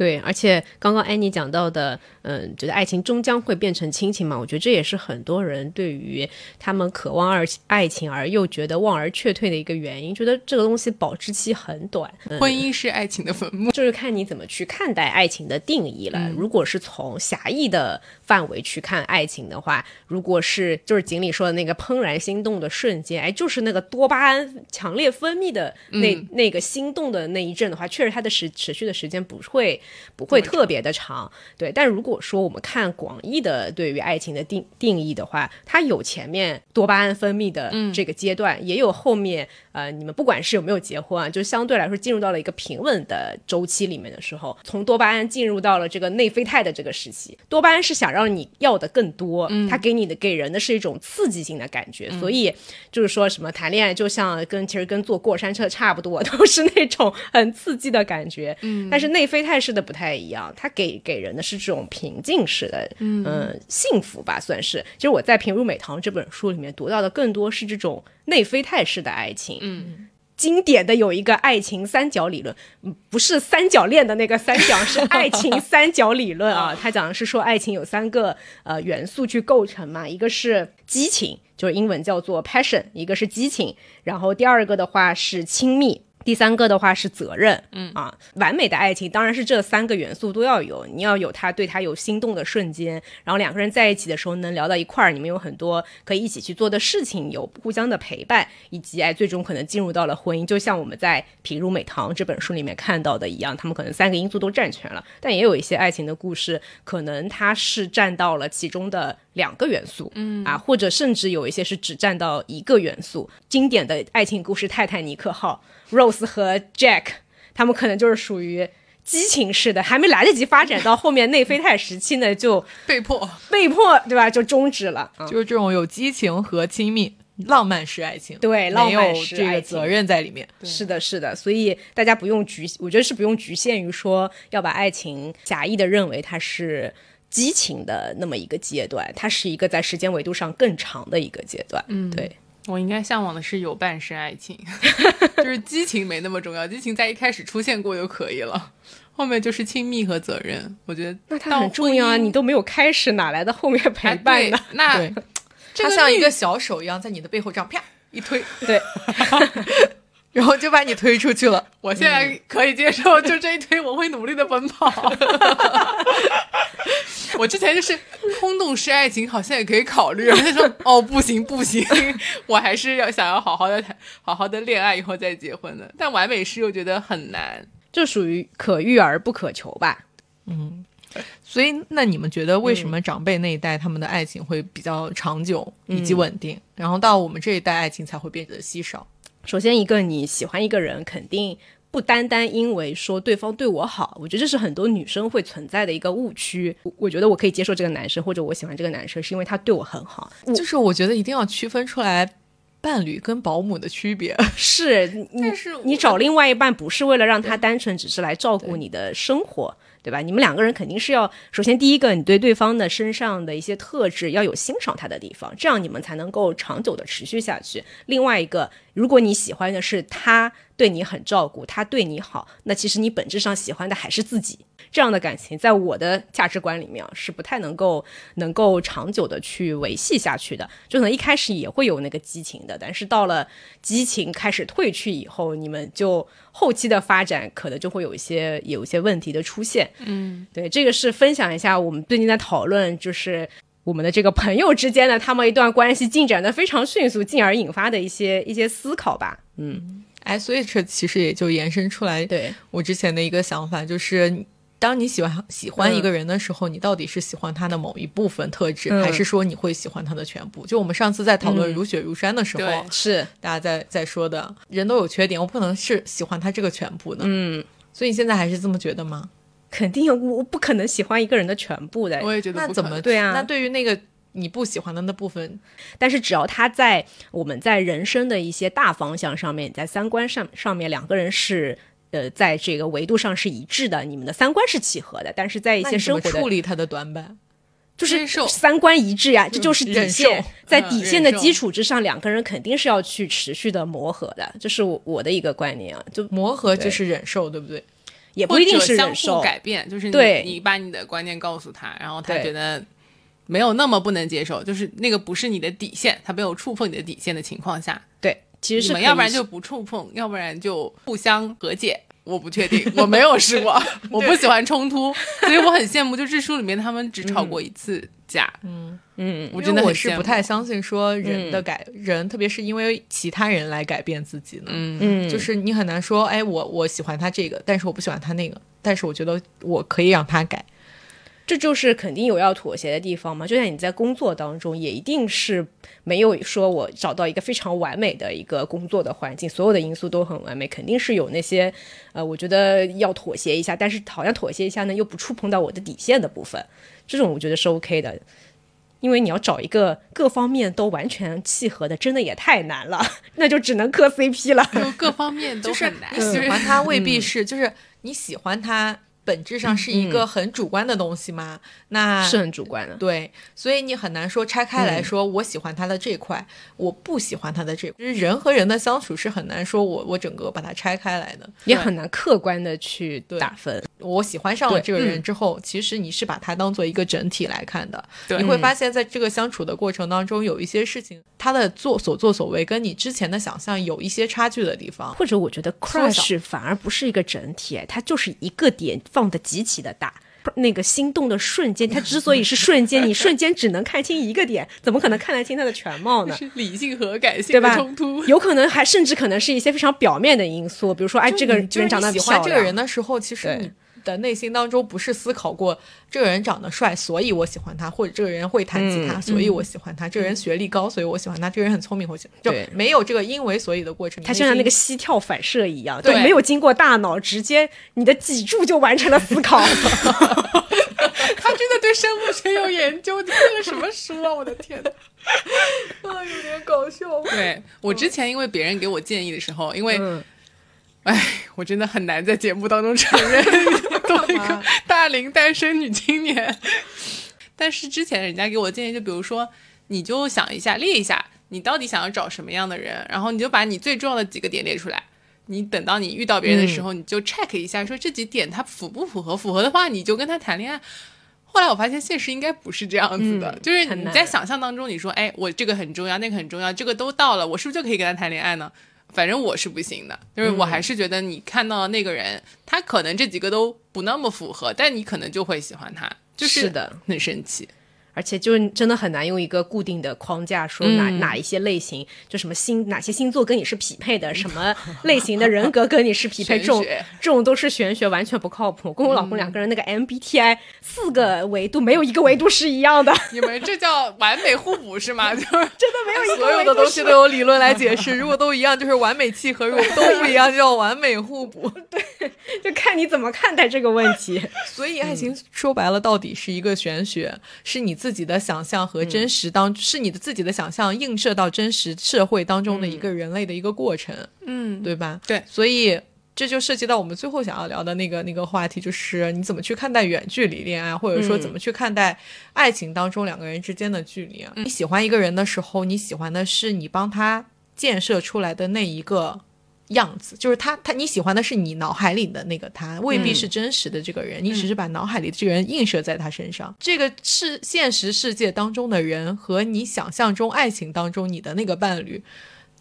对，而且刚刚安妮讲到的，嗯，觉得爱情终将会变成亲情嘛，我觉得这也是很多人对于他们渴望爱爱情而又觉得望而却退的一个原因，觉得这个东西保质期很短。嗯婚姻是爱情的坟墓。就是看你怎么去看待爱情的定义了。如果是从狭义的范围去看爱情的话，如果是就是锦鲤说的那个怦然心动的瞬间，哎，就是那个多巴胺强烈分泌的那、那个心动的那一阵的话，确实它的时持续的时间不会不会特别的长。对，但如果说我们看广义的对于爱情的定定义的话，它有前面多巴胺分泌的这个阶段，也有后面呃，你们不管是有没有结婚啊，就相对来说进入到了一个平稳的周期里面的时候，从多巴胺进入到了这个内啡肽的这个时期。多巴胺是想让你要的更多，它给你的给人的是一种刺激性的感觉，所以就是说什么谈恋爱就像跟其实跟坐过山车差不多，都是那种很刺激的感觉。嗯，但是内啡肽式的不太一样，它给给人的是这种平静式的，嗯、幸福吧，算是。其实我在《平如美堂》这本书里面读到的更多是这种内啡肽式的爱情。嗯。经典的有一个爱情三角理论，嗯不是三角恋的那个三角，是爱情 三角理论啊。他讲的是说爱情有三个呃元素去构成嘛，一个是激情，就是英文叫做 passion，一个是激情，然后第二个的话是亲密。第三个的话是责任，嗯啊，完美的爱情当然是这三个元素都要有，你要有他对他有心动的瞬间，然后两个人在一起的时候能聊到一块儿，你们有很多可以一起去做的事情，有互相的陪伴，以及哎最终可能进入到了婚姻，就像我们在《品如美堂》这本书里面看到的一样，他们可能三个因素都占全了，但也有一些爱情的故事，可能它是占到了其中的两个元素，嗯啊，或者甚至有一些是只占到一个元素。经典的爱情故事《泰坦尼克号》，Rose 和 Jack，他们可能就是属于。激情式的，还没来得及发展到后面内啡肽时期呢，就被迫，被迫对吧，就终止了。啊就是这种有激情和亲密、浪漫式爱情，对浪漫没有式爱情这个责任在里面。是的，是的，所以大家不用局，我觉得是不用局限于说要把爱情狭义的认为它是激情的那么一个阶段，它是一个在时间维度上更长的一个阶段。嗯，对，我应该向往的是有伴式爱情，就是激情没那么重要，激情在一开始出现过就可以了，后面就是亲密和责任。我觉得那它到很重要啊，你都没有开始，哪来的后面陪伴呢？哎那它像一个小手一样，在你的背后这样啪一推，对 然后就把你推出去了。我现在可以接受，就这一推，我会努力的奔跑。我之前就是空洞式爱情，好像也可以考虑，然后他说哦不行不行，我还是要想要好好的谈，好好的恋爱以后再结婚的。但完美式又觉得很难。就属于可遇而不可求吧。嗯所以，那你们觉得为什么长辈那一代他们的爱情会比较长久以及稳定，然后到我们这一代爱情才会变得稀少？首先一个你喜欢一个人，肯定。不单单因为说对方对我好，我觉得这是很多女生会存在的一个误区。我我觉得我可以接受这个男生，或者我喜欢这个男生，是因为他对我很好。就是我觉得一定要区分出来伴侣跟保姆的区别。是，你但是你找另外一半不是为了让他单纯只是来照顾你的生活，对吧？你们两个人肯定是要，首先第一个，你对对方的身上的一些特质要有欣赏他的地方，这样你们才能够长久的持续下去。另外一个，如果你喜欢的是他对你很照顾，他对你好，那其实你本质上喜欢的还是自己。这样的感情，在我的价值观里面啊是不太能够能够长久的去维系下去的。就可能一开始也会有那个激情的，但是到了激情开始退去以后，你们就后期的发展可能就会有一些有一些问题的出现。嗯，对，这个是分享一下我们最近在讨论，就是我们的这个朋友之间的他们一段关系进展的非常迅速，进而引发的一些一些思考吧。嗯，哎，所以这其实也就延伸出来对，我之前的一个想法，就是当你喜欢喜欢一个人的时候，你到底是喜欢他的某一部分特质，嗯还是说你会喜欢他的全部？就我们上次在讨论嗯如雪如山的时候，对是，大家在在说的，人都有缺点，我不能是喜欢他这个全部的。嗯，所以你现在还是这么觉得吗？肯定我我不可能喜欢一个人的全部的。我也觉得那怎么对啊那对于那个你不喜欢的那部分，但是只要他在我们在人生的一些大方向上面，在三观上上面两个人是呃在这个维度上是一致的，你们的三观是契合的，但是在一些生活处理他的短板？就是三观一致呀，这就是底线。在嗯底线的基础之上，两个人肯定是要去持续的磨合的，这是我我的一个观念啊，就磨合就是忍受，对不对？也不一定是忍受。改变，就是你对你把你的观念告诉他，然后他觉得没有那么不能接受，就是那个不是你的底线，他没有触碰你的底线的情况下，对，其实你们要不然就不触碰，要不然就互相和解。我不确定，我没有试过，我不喜欢冲突，所以我很羡慕。就这书里面他们只吵过一次架，嗯嗯，我真的是不太相信说人的改、人，特别是因为其他人来改变自己呢。嗯嗯，就是你很难说，哎，我我喜欢他这个，但是我不喜欢他那个，但是我觉得我可以让他改。这就是肯定有要妥协的地方嘛。就像你在工作当中，也一定是没有说我找到一个非常完美的一个工作的环境，所有的因素都很完美，肯定是有那些呃，我觉得要妥协一下，但是好像妥协一下呢，又不触碰到我的底线的部分，这种我觉得是 OK 的。因为你要找一个各方面都完全契合的，真的也太难了，那就只能磕 CP 了。就各方面都就是很难。你喜欢他未必是，就是你喜欢他本质上是一个很主观的东西吗？那是很主观的，对，所以你很难说拆开来说，我喜欢他的这块，我不喜欢他的这块。就是人和人的相处是很难说我我整个把它拆开来的。也很难客观的去对打分。我喜欢上了这个人之后，其实你是把他当做一个整体来看的。对你会发现在这个相处的过程当中，有一些事情他的做所作所为跟你之前的想象有一些差距的地方。或者我觉得 crush 反而不是一个整体，哎它就是一个点放的极其的大。那个心动的瞬间，它之所以是瞬间，你瞬间只能看清一个点，怎么可能看得清它的全貌呢？是理性和感性对吧的冲突。有可能还甚至可能是一些非常表面的因素，比如说，哎，这个人就是长得你喜欢这个人的时候，其实你的内心当中不是思考过这个人长得帅，所以我喜欢他，或者这个人会弹吉他，嗯所以我喜欢他；这个人学历高，所以我喜欢他；这个人很聪明，我喜欢，没有这个因为所以的过程。他就像那个膝跳反射一样，对没有经过大脑，直接你的脊柱就完成了思考。他真的对生物学有研究，你看了什么书啊？我的天呐！啊，有点搞笑。对我之前因为别人给我建议的时候，因为嗯，哎，我真的很难在节目当中承认 作为一个大龄单身女青年。但是之前人家给我建议，就比如说，你就想一下，列一下，你到底想要找什么样的人，然后你就把你最重要的几个点列出来。你等到你遇到别人的时候，你就 check 一下，说这几点他符不符合？符合的话，你就跟他谈恋爱。后来我发现现实应该不是这样子的，嗯就是你在想象当中，你说，哎，我这个很重要，那个很重要，这个都到了，我是不是就可以跟他谈恋爱呢？反正我是不行的，就是我还是觉得你看到那个人，他可能这几个都不那么符合，但你可能就会喜欢他，就是是的，很神奇。而且就真的很难用一个固定的框架说哪、哪一些类型，就什么星哪些星座跟你是匹配的，什么类型的人格跟你是匹配，这种这种都是玄学，完全不靠谱。我跟我老公两个人那个 MBTI 四个维度没有一个维度是一样的，你们这叫完美互补是吗？就是真的没有一个所有维度是的东西都有理论来解释，如果都一样就是完美契合，如果都不一样就叫完美互补。对就看你怎么看待这个问题。所以爱情说白了，到底是一个玄学，是你自己的想象和真实当，是你的自己的想象映射到真实社会当中的一个人类的一个过程，嗯，对吧？对所以。这就涉及到我们最后想要聊的那个那个话题，就是你怎么去看待远距离恋爱，或者说怎么去看待爱情当中两个人之间的距离啊？你喜欢一个人的时候，你喜欢的是你帮他建设出来的那一个样子，就是他他你喜欢的是你脑海里的那个他，未必是真实的这个人，你只是把脑海里的这个人映射在他身上。这个是现实世界当中的人和你想象中爱情当中你的那个伴侣。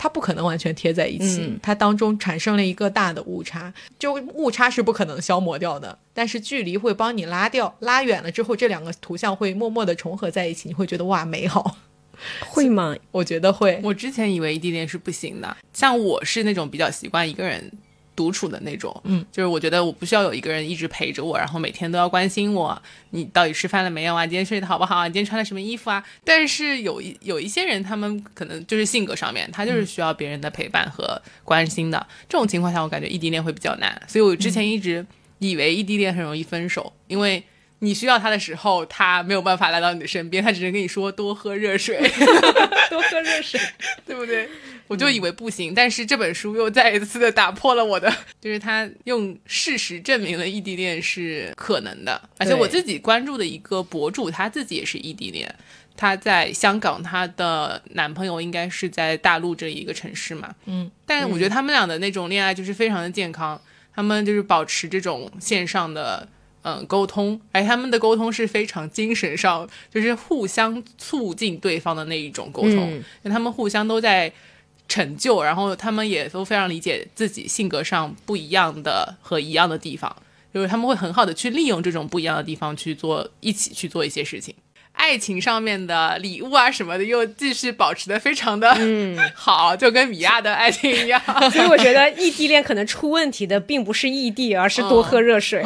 它不可能完全贴在一起，嗯它当中产生了一个大的误差，就误差是不可能消磨掉的，但是距离会帮你拉掉，拉远了之后，这两个图像会默默的重合在一起，你会觉得哇美好，会吗？我觉得会，我之前以为异地恋是不行的，像我是那种比较习惯一个人独处的那种，嗯，就是我觉得我不需要有一个人一直陪着我，然后每天都要关心我，你到底吃饭了没有啊？今天睡得好不好啊？你今天穿了什么衣服啊？但是有一有一些人，他们可能就是性格上面，他就是需要别人的陪伴和关心的，这种情况下，我感觉异地恋会比较难，所以我之前一直以为异地恋很容易分手，因为。你需要他的时候，他没有办法来到你的身边，他只能跟你说多喝热水。多喝热水。对不对？我就以为不行，但是这本书又再一次的打破了我的，就是他用事实证明了异地恋是可能的，而且我自己关注的一个博主，他自己也是异地恋，他在香港，他的男朋友应该是在大陆这一个城市嘛，嗯，但是我觉得他们俩的那种恋爱就是非常的健康，他们就是保持这种线上的。嗯，沟通，哎他们的沟通是非常精神上，就是互相促进对方的那一种沟通，他们互相都在成就，然后他们也都非常理解自己性格上不一样的和一样的地方，就是他们会很好的去利用这种不一样的地方去做一起去做一些事情。爱情上面的礼物啊什么的，又继续保持的非常的嗯 好，就跟米娅的爱情一样。所以我觉得异地恋可能出问题的并不是异地，而是多喝热水。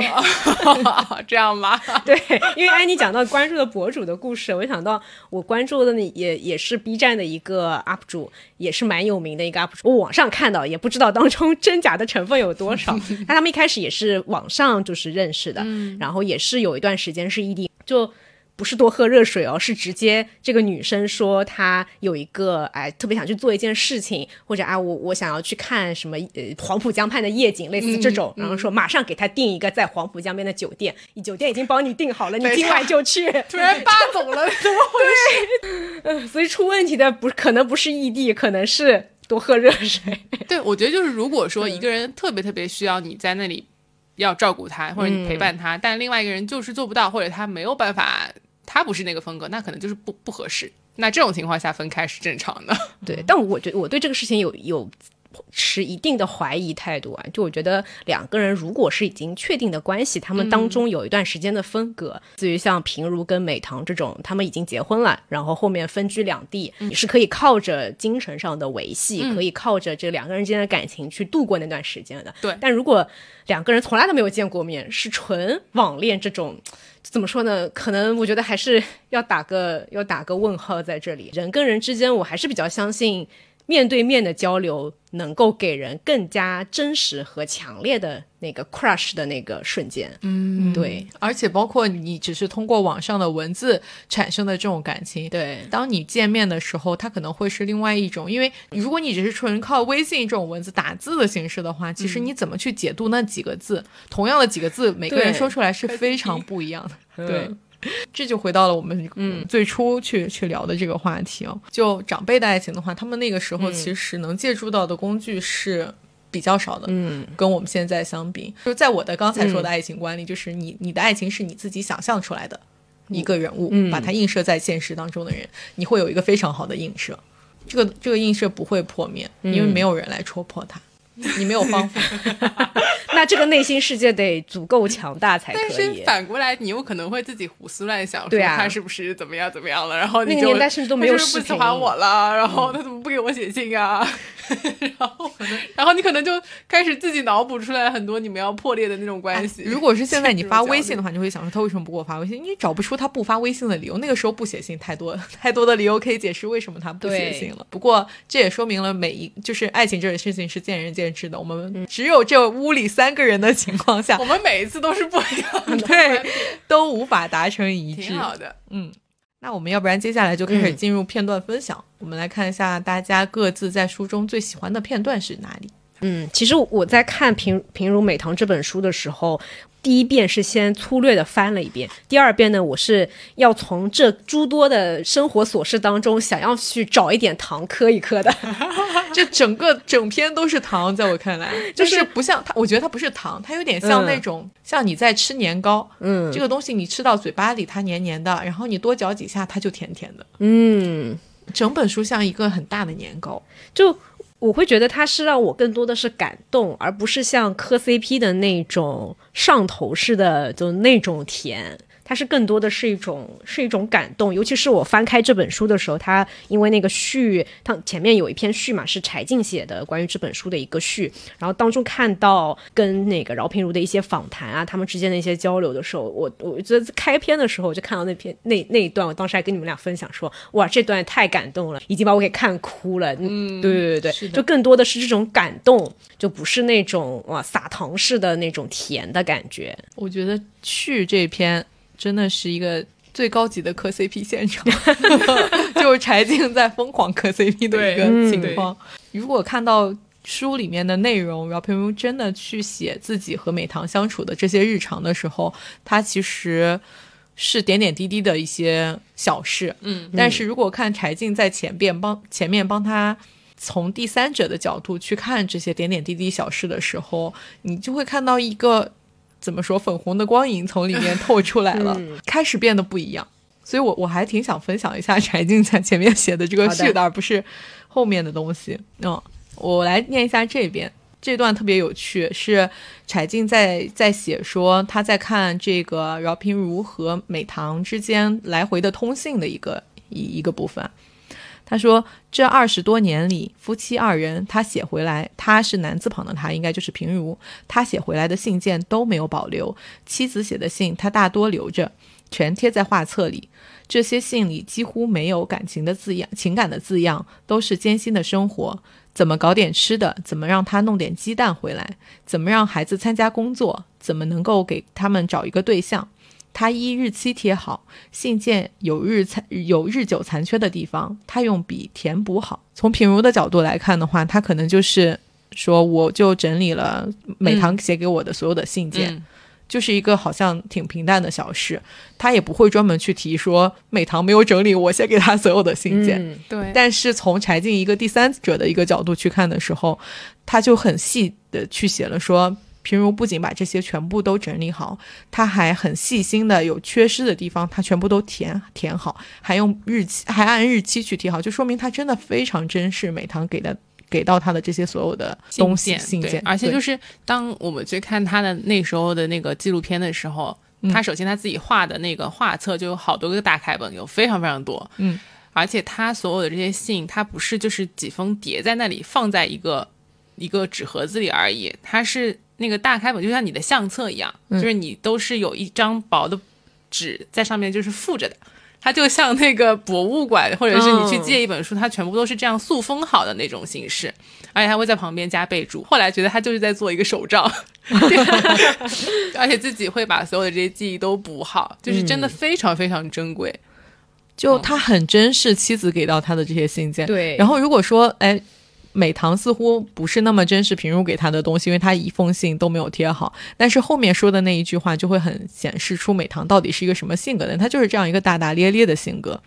这样吗？对，因为安妮讲到关注的博主的故事，我想到我关注的那也也是 B 站的一个 UP 主，也是蛮有名的一个 UP 主。我网上看到，也不知道当中真假的成分有多少。但他们一开始也是网上就是认识的，然后也是有一段时间是异地，就。不是多喝热水哦，是直接这个女生说她有一个哎特别想去做一件事情，或者啊我我想要去看什么呃黄浦江畔的夜景，类似这种，然后说马上给她订一个在黄浦江边的酒店，酒店已经帮你订好了，你今晚就去。突然霸总了，怎么回事？嗯 所以出问题的不可能不是异地，可能是多喝热水。对，我觉得就是如果说一个人特别特别需要你在那里要照顾他，或者你陪伴他，但另外一个人就是做不到，或者他没有办法，他不是那个风格，那可能就是不不合适。那这种情况下分开是正常的。对，但我觉得我对这个事情有有持一定的怀疑态度啊。就我觉得两个人如果是已经确定的关系，他们当中有一段时间的分隔，至于像平如跟美棠这种，他们已经结婚了，然后后面分居两地，你是可以靠着精神上的维系，可以靠着这两个人之间的感情去度过那段时间的。对但如果两个人从来都没有见过面，是纯网恋这种。怎么说呢？可能我觉得还是要打个要打个问号在这里。人跟人之间，我还是比较相信面对面的交流能够给人更加真实和强烈的那个 crush 的那个瞬间。嗯，对而且包括你只是通过网上的文字产生的这种感情，对当你见面的时候，它可能会是另外一种。因为如果你只是纯靠微信这种文字打字的形式的话，其实你怎么去解读那几个字？同样的几个字，每个人说出来是非常不一样的。对。这就回到了我们嗯。最初去去聊的这个话题哦。就长辈的爱情的话，他们那个时候其实能借助到的工具是比较少的，嗯，跟我们现在相比，就在我的刚才说的爱情观里，就是你你的爱情是你自己想象出来的一个人物，把它映射在现实当中的人，你会有一个非常好的映射，这个这个映射不会破灭，因为没有人来戳破它，你没有方法。这个内心世界得足够强大才但可以是。反过来，你有可能会自己胡思乱想，对啊说他是不是怎么样怎么样了，然后你那就个年代甚至都没有 不是视频不喜欢我了，然后他怎么不给我写信啊？然后，然后你可能就开始自己脑补出来很多你们要破裂的那种关系。哎如果是现在你发微信的话，你就会想说他为什么不给我发微信？你找不出他不发微信的理由。那个时候不写信，太多 太多的理由可以解释为什么他不写信了。不过这也说明了每一就是爱情这种事情是见仁见智的。我们只有这屋里三个人的情况下，我们每一次都是不一样的，对，都无法达成一致挺。好的。嗯，那我们要不然接下来就开始进入片段分享。我们来看一下大家各自在书中最喜欢的片段是哪里。嗯，其实我在看平平如美棠这本书的时候，第一遍是先粗略的翻了一遍，第二遍呢，我是要从这诸多的生活琐事当中，想要去找一点糖磕一磕的。这整个整篇都是糖，在我看来，就是不像它，我觉得它不是糖，它有点像那种、像你在吃年糕，嗯。这个东西你吃到嘴巴里它黏黏的，然后你多嚼几下它就甜甜的，嗯，整本书像一个很大的年糕。就我会觉得他是让我更多的是感动，而不是像磕 CP 的那种上头似的就那种甜。它是更多的是一种是一种感动，尤其是我翻开这本书的时候，它因为那个序，它前面有一篇序嘛，是柴静写的关于这本书的一个序，然后当中看到跟那个饶平如的一些访谈啊，他们之间的一些交流的时候，我我觉得开篇的时候我就看到那篇那那一段，我当时还跟你们俩分享说，哇，这段太感动了，已经把我给看哭了。嗯，对对对对，就更多的是这种感动，就不是那种哇撒糖式的那种甜的感觉。我觉得序这篇真的是一个最高级的磕 CP 现场，就是柴静在疯狂磕 CP 的一个情况。如果看到书里面的内容，饶平如真的去写自己和美棠相处的这些日常的时候，他其实是点点滴滴的一些小事。嗯，但是如果看柴静在前边帮前面帮他。从第三者的角度去看这些点点滴滴小事的时候，你就会看到一个怎么说粉红的光影从里面透出来了，开始变得不一样。所以我我还挺想分享一下柴静在前面写的这个序的，而不是后面的东西。嗯，我来念一下这边。这段特别有趣，是柴静在在写说他在看这个饶平如和美棠之间来回的通信的一个一一个部分。他说：“这二十多年里，夫妻二人，他写回来，他是男字旁的他，应该就是平如。他写回来的信件都没有保留，妻子写的信他大多留着，全贴在画册里。这些信里几乎没有感情的字样，情感的字样，都是艰辛的生活。怎么搞点吃的？怎么让他弄点鸡蛋回来？怎么让孩子参加工作？怎么能够给他们找一个对象？”他依日期贴好，信件有日残有日久残缺的地方，他用笔填补好。从品如的角度来看的话，他可能就是说，我就整理了美棠写给我的所有的信件，嗯就是一个好像挺平淡的小事，他也不会专门去提说美棠没有整理我写给他所有的信件。嗯对，但是从柴静一个第三者的一个角度去看的时候，他就很细的去写了说，平如不仅把这些全部都整理好，他还很细心的有缺失的地方，他全部都填填好，还用日期还按日期去贴好，就说明他真的非常珍视美棠给的给到他的这些所有的东西信对件，而且就是当我们去看他的那时候的那个纪录片的时候，嗯。他首先他自己画的那个画册就有好多个大开本，有非常非常多，嗯，而且他所有的这些信，他不是就是几封叠在那里放在一个一个纸盒子里而已，他是那个大开本，就像你的相册一样，嗯就是你都是有一张薄的纸在上面就是附着的。它就像那个博物馆，或者是你去借一本书，它全部都是这样塑封好的那种形式，而且还会在旁边加备注。后来觉得他就是在做一个手账，而且自己会把所有的这些记忆都补好，就是真的非常非常珍贵。就他很珍视妻子给到他的这些信件，对然后如果说，哎，美棠似乎不是那么珍视平如给他的东西，因为他一封信都没有贴好。但是后面说的那一句话就会很显示出美棠到底是一个什么性格的人，他就是这样一个大大咧咧的性格。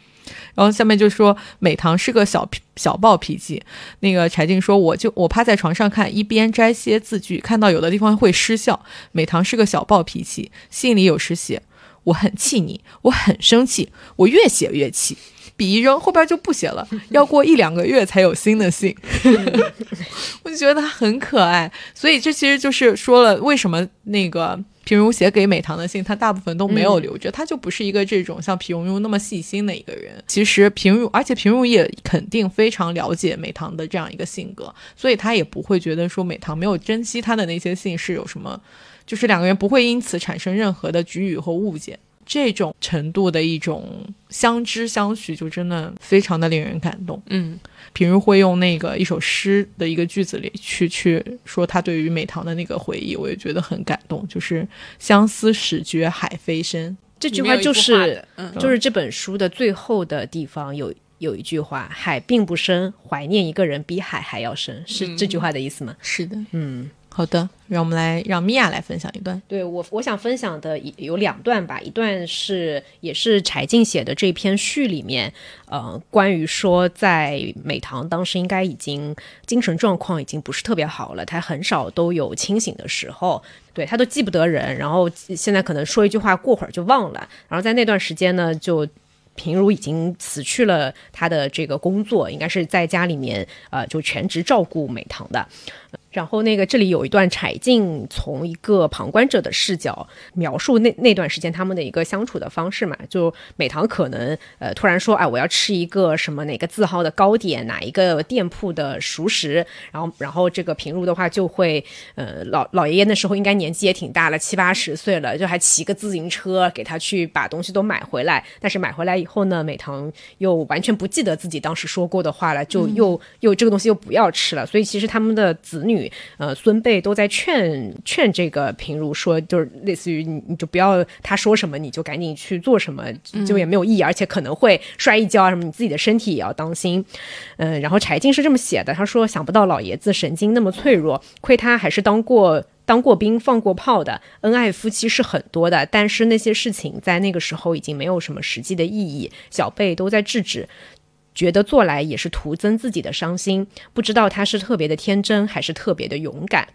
然后下面就说美棠是个小小暴脾气。那个柴静说，我就我趴在床上看，一边摘些字句，看到有的地方会失笑。美棠是个小暴脾气，信里有时写。我很气你，我很生气，我越写越气。笔一扔，后边就不写了，要过一两个月才有新的信。我就觉得他很可爱，所以这其实就是说了为什么那个平如写给美棠的信，他大部分都没有留着，他就不是一个这种像平如那么细心的一个人。其实平如，而且平如也肯定非常了解美棠的这样一个性格，所以他也不会觉得说美棠没有珍惜他的那些信是有什么，就是两个人不会因此产生任何的局语和误解。这种程度的一种相知相许，就真的非常的令人感动。嗯，平日会用那个一首诗的一个句子里去去说他对于美棠的那个回忆，我也觉得很感动。就是相思始觉海非深，这句话就是嗯，就是这本书的最后的地方有有一句话：“海并不深，怀念一个人比海还要深。”是这句话的意思吗？是的，嗯，好的，让我们来让米娅来分享一段。对我我想分享的一有两段吧，一段是也是柴静写的这篇序里面，呃，关于说在美棠当时应该已经精神状况已经不是特别好了，他很少都有清醒的时候，对他都记不得人，然后现在可能说一句话过会儿就忘了，然后在那段时间呢就。平如已经辞去了他的这个工作，应该是在家里面，呃，就全职照顾美棠的。然后那个这里有一段柴静从一个旁观者的视角描述那那段时间他们的一个相处的方式嘛，就美棠可能呃突然说哎我要吃一个什么哪个字号的糕点哪一个店铺的熟食，然后然后这个平如的话就会呃老老爷爷那时候应该年纪也挺大了七八十岁了，就还骑个自行车给他去把东西都买回来，但是买回来以后呢，美棠又完全不记得自己当时说过的话了，就又又这个东西又不要吃了，所以其实他们的子女。呃，孙辈都在劝劝这个平如说，就是类似于你你就不要他说什么你就赶紧去做什么，就也没有意义，而且可能会摔一跤啊什么，你自己的身体也要当心。嗯，然后柴静是这么写的，他说想不到老爷子神经那么脆弱，亏他还是当过当过兵放过炮的，恩爱夫妻是很多的，但是那些事情在那个时候已经没有什么实际的意义，小辈都在制止。觉得做来也是徒增自己的伤心，不知道他是特别的天真还是特别的勇敢。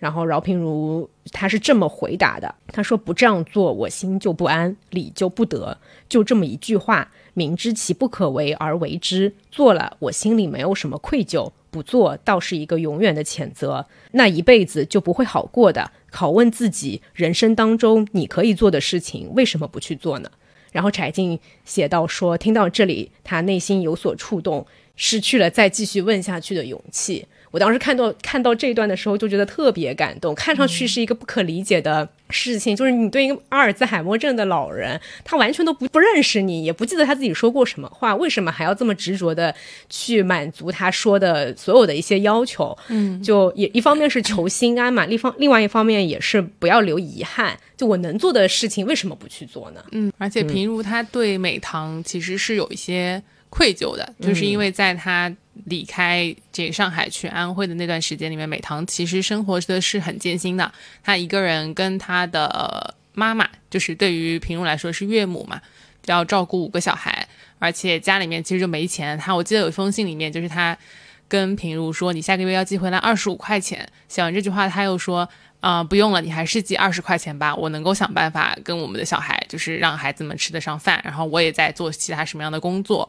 然后饶平如他是这么回答的：“他说不这样做，我心就不安，理就不得。就这么一句话，明知其不可为而为之，做了我心里没有什么愧疚，不做倒是一个永远的谴责。那一辈子就不会好过的。拷问自己，人生当中你可以做的事情，为什么不去做呢？”然后柴静写到说：“听到这里，他内心有所触动，失去了再继续问下去的勇气。”我当时看到看到这一段的时候，就觉得特别感动。看上去是一个不可理解的事情，就是你对一个阿尔兹海默症的老人，他完全都不不认识你，也不记得他自己说过什么话，为什么还要这么执着的去满足他说的所有的一些要求？嗯，就也一方面是求心安嘛，另方另外一方面也是不要留遗憾。就我能做的事情，为什么不去做呢？嗯，而且平如他对美棠其实是有一些愧疚的，就是因为在他。离开这个上海去安徽的那段时间里面，美棠其实生活的是很艰辛的。她一个人跟她的妈妈，就是对于平如来说是岳母嘛，要照顾五个小孩，而且家里面其实就没钱。她我记得有一封信里面，就是她跟平如说：“你下个月要寄回来二十五块钱。”写完这句话，他又说：“啊，不用了，你还是寄二十块钱吧，我能够想办法跟我们的小孩，就是让孩子们吃得上饭，然后我也在做其他什么样的工作。”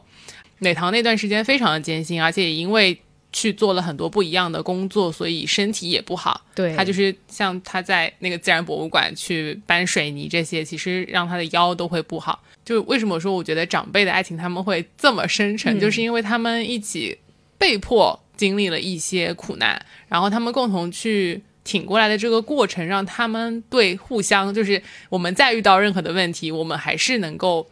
美堂那段时间非常的艰辛，而且也因为去做了很多不一样的工作，所以身体也不好。对他就是像他在那个自然博物馆去搬水泥这些，其实让他的腰都会不好。就为什么说我觉得长辈的爱情他们会这么深沉，就是因为他们一起被迫经历了一些苦难，然后他们共同去挺过来的这个过程，让他们对互相就是我们再遇到任何的问题，我们还是能够。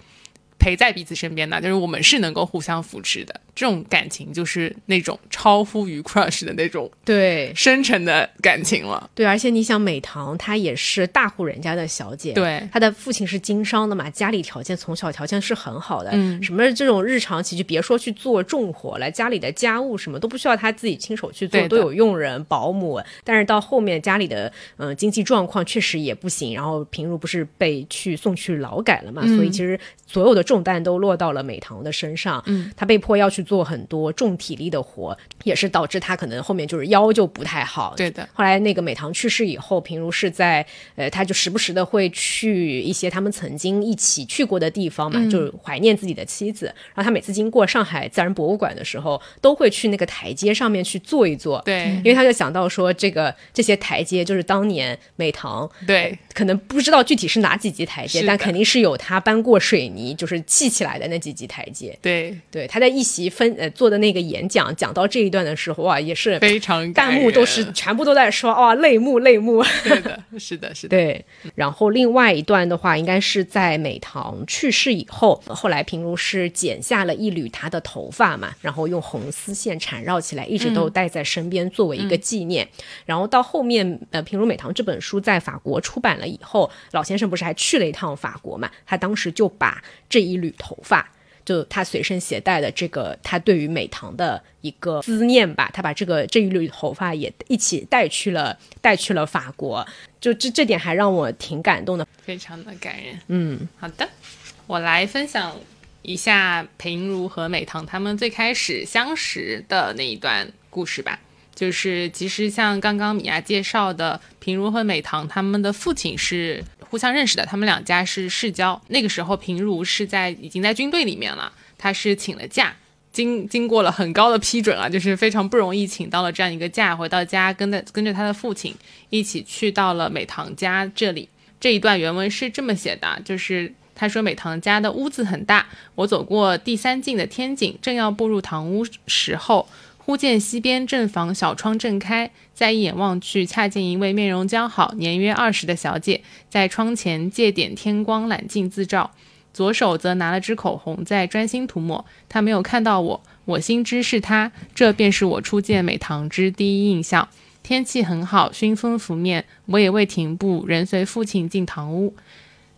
陪在彼此身边的，就是我们是能够互相扶持的，这种感情就是那种超乎于 crush 的那种对深沉的感情了。对，而且你想，美棠她也是大户人家的小姐，对，她的父亲是经商的嘛，家里条件从小条件是很好的，嗯，什么这种日常起居，别说去做重活了，家里的家务什么都不需要她自己亲手去做，都有佣人、保姆。但是到后面家里的嗯经济状况确实也不行，然后平如不是被去送去劳改了嘛，所以其实所有的。重担都落到了美棠的身上，嗯，她被迫要去做很多重体力的活，也是导致他可能后面就是腰就不太好。对的。后来那个美棠去世以后，平如是在呃，他就时不时的会去一些他们曾经一起去过的地方嘛，就是怀念自己的妻子。然后他每次经过上海自然博物馆的时候，都会去那个台阶上面去坐一坐。对，因为他就想到说，这个这些台阶就是当年美棠对，可能不知道具体是哪几级台阶，但肯定是有他搬过水泥就是砌起来的那几级台阶。对，对，他在一席分呃做的那个演讲讲到这一段的时候，哇，也是非常弹幕都是全部都在说哇泪目泪目。对 的，是的，是的。对，然后另外一段的话，应该是在美棠去世以后，后来平如是剪下了一缕她的头发嘛，然后用红丝线缠绕起来，一直都带在身边作为一个纪念。然后到后面，呃，平如美棠这本书在法国出版了以后，老先生不是还去了一趟法国嘛？他当时就把这一缕头发。就他随身携带的这个，他对于美棠的一个思念吧，他把这个这一缕头发也一起带去了，带去了法国。就这这点还让我挺感动的，非常的感人。嗯，好的，我来分享一下平如和美棠他们最开始相识的那一段故事吧。就是其实像刚刚米娅介绍的，平如和美棠他们的父亲是。互相认识的，他们两家是世交。那个时候，平如是在已经在军队里面了，他是请了假，经经过了很高的批准啊，就是非常不容易请到了这样一个假，回到家跟着跟着他的父亲一起去到了美棠家这里。这一段原文是这么写的，就是他说美棠家的屋子很大，我走过第三进的天井，正要步入堂屋时候。忽见西边正房小窗正开，再一眼望去，恰见一位面容姣好、年约二十的小姐在窗前借点天光揽镜自照，左手则拿了支口红在专心涂抹。她没有看到我，我心知是她，这便是我初见美棠之第一印象。天气很好，熏风拂面，我也未停步，人随父亲进堂屋。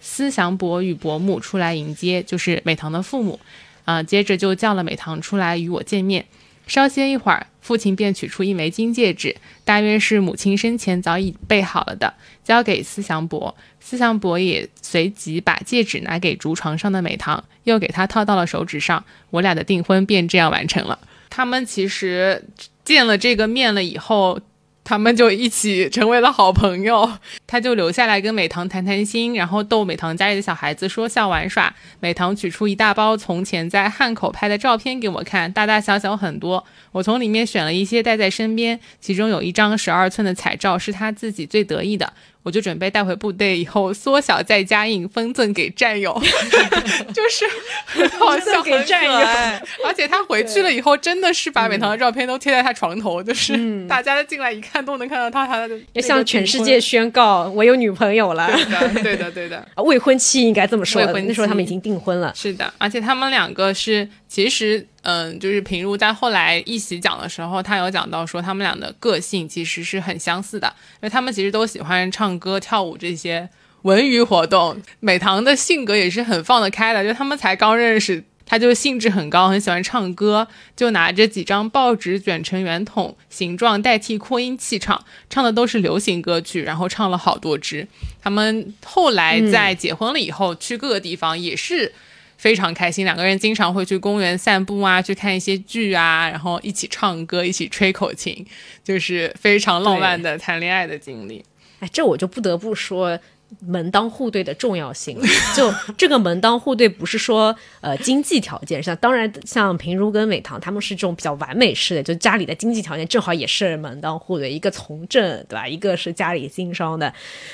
思祥伯与伯母出来迎接，就是美棠的父母，啊，接着就叫了美棠出来与我见面。稍歇一会儿，父亲便取出一枚金戒指，大约是母亲生前早已备好了的，交给思祥伯。思祥伯也随即把戒指拿给竹床上的美棠，又给她套到了手指上。我俩的订婚便这样完成了。他们其实见了这个面了以后。他们就一起成为了好朋友，他就留下来跟美棠谈谈心，然后逗美棠家里的小孩子说笑玩耍。美棠取出一大包从前在汉口拍的照片给我看，大大小小很多，我从里面选了一些带在身边，其中有一张十二寸的彩照是他自己最得意的。我就准备带回部队以后缩小再加印，分赠给战友，就是 好像给战友。而且他回去了以后，真的是把美棠的照片都贴在他床头，就是大家进来一看都能看到他，他的要向全世界宣告我有女朋友了。对的，对的，对的。未婚妻应该这么说，那时候他们已经订婚了。是的，而且他们两个是其实。嗯，就是平如在后来一起讲的时候，他有讲到说他们俩的个性其实是很相似的，因为他们其实都喜欢唱歌、跳舞这些文娱活动。美棠的性格也是很放得开的，就他们才刚认识，他就兴致很高，很喜欢唱歌，就拿着几张报纸卷成圆筒形状代替扩音器唱，唱的都是流行歌曲，然后唱了好多支。他们后来在结婚了以后，去各个地方也是。非常开心，两个人经常会去公园散步啊，去看一些剧啊，然后一起唱歌，一起吹口琴，就是非常浪漫的谈恋爱的经历。哎，这我就不得不说。门当户对的重要性，就这个门当户对不是说呃经济条件上，当然像平如跟美棠他们是这种比较完美式的，就家里的经济条件正好也是门当户对，一个从政对吧，一个是家里经商的，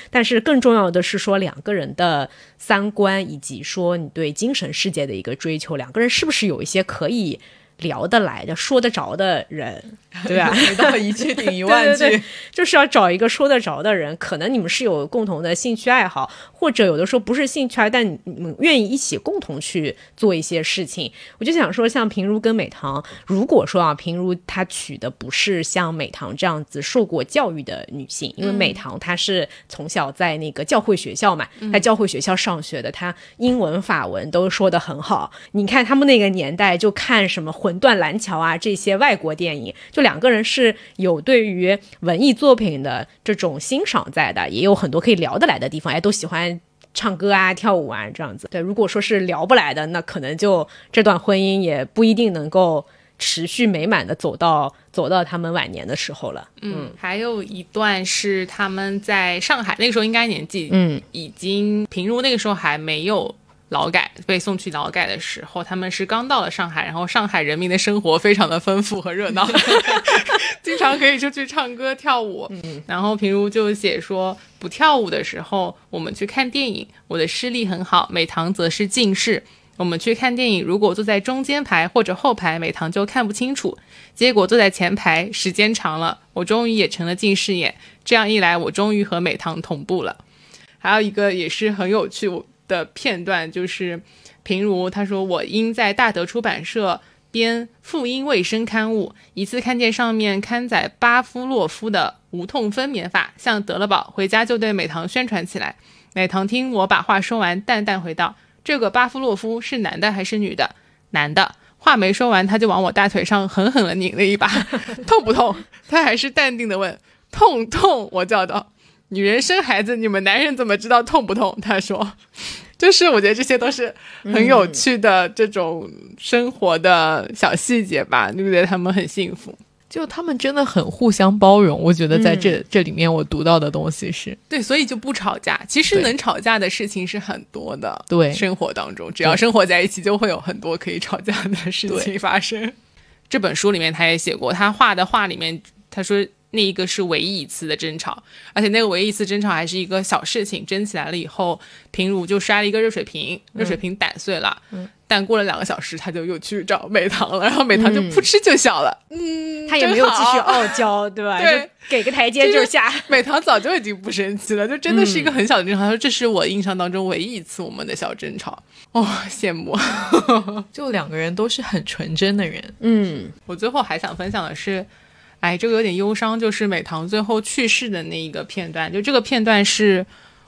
但是更重要的是说两个人的三观以及说你对精神世界的一个追求，两个人是不是有一些可以。聊得来的、说得着的人，对吧？一到一句顶一万句，就是要找一个说得着的人。可能你们是有共同的兴趣爱好，或者有的时候不是兴趣爱，但你们愿意一起共同去做一些事情。我就想说，像平如跟美棠，如果说啊，平如她娶的不是像美棠这样子受过教育的女性，因为美棠她是从小在那个教会学校嘛，在教会学校上学的，她英文、法文都说得很好。你看他们那个年代就看什么魂断蓝桥啊，这些外国电影，就两个人是有对于文艺作品的这种欣赏在的，也有很多可以聊得来的地方，哎，都喜欢唱歌啊、跳舞啊这样子。对，如果说是聊不来的，那可能就这段婚姻也不一定能够持续美满的走到走到他们晚年的时候了。嗯，还有一段是他们在上海，那个时候应该年纪嗯已经平如那个时候还没有劳改被送去劳改的时候，他们是刚到了上海，然后上海人民的生活非常的丰富和热闹，经常可以出去唱歌跳舞。然后平如就写说，不跳舞的时候我们去看电影，我的视力很好，美堂则是近视。我们去看电影，如果坐在中间排或者后排，美堂就看不清楚。结果坐在前排，时间长了，我终于也成了近视眼。这样一来，我终于和美棠同步了。还有一个也是很有趣的片段，就是平如他说：“我因在大德出版社编妇婴卫生刊物，一次看见上面刊载巴夫洛夫的无痛分娩法，像得了宝，回家就对美棠宣传起来。美棠听我把话说完，淡淡回道：‘这个巴夫洛夫是男的还是女的？’男的。”话没说完，他就往我大腿上狠狠地拧了一把，痛不痛？他还是淡定地问：“痛痛。”我叫道：“女人生孩子，你们男人怎么知道痛不痛？”他说：“ 就是我觉得这些都是很有趣的这种生活的小细节吧，对不对他们很幸福。就他们真的很互相包容，我觉得在这、这里面我读到的东西是对，所以就不吵架。其实能吵架的事情是很多的，对生活当中，只要生活在一起，就会有很多可以吵架的事情发生。这本书里面他也写过，他画的画里面，他说那一个是唯一一次的争吵，而且那个唯一一次争吵还是一个小事情，争起来了以后，平如就摔了一个热水瓶，热水瓶打碎了。但过了两个小时，他就又去找美棠了，然后美棠就扑哧就笑了。嗯，他也没有继续傲娇，对吧？对给个台阶就下。美棠早就已经不生气了，就真的是一个很小的争吵。他说这是我印象当中唯一一次我们的小争吵。哦，羡慕。就两个人都是很纯真的人，嗯我最后还想分享的是，哎，这个有点忧伤，就是美棠最后去世的那一个片段。就这个片段是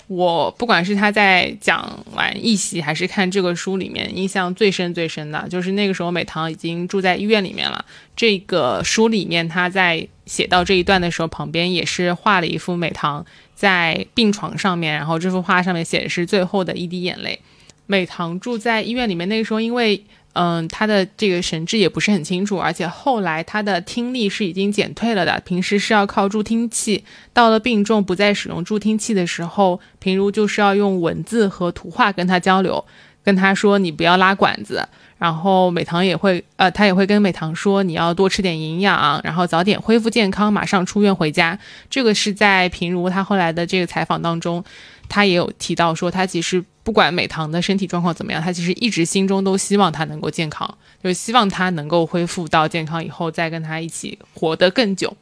我不管是他在讲完一席，还是看这个书里面印象最深最深的，就是那个时候美棠已经住在医院里面了。这个书里面他在写到这一段的时候，旁边也是画了一幅美棠在病床上面，然后这幅画上面写的是最后的一滴眼泪。美棠住在医院里面，那个时候因为嗯，他的这个神志也不是很清楚，而且后来他的听力是已经减退了的，平时是要靠助听器。到了病重不再使用助听器的时候，平如就是要用文字和图画跟他交流，跟他说你不要拉管子。然后美堂也会，呃，他也会跟美堂说你要多吃点营养，然后早点恢复健康，马上出院回家。这个是在平如他后来的这个采访当中，他也有提到说，他其实不管美棠的身体状况怎么样，他其实一直心中都希望他能够健康，就是希望他能够恢复到健康以后，再跟他一起活得更久。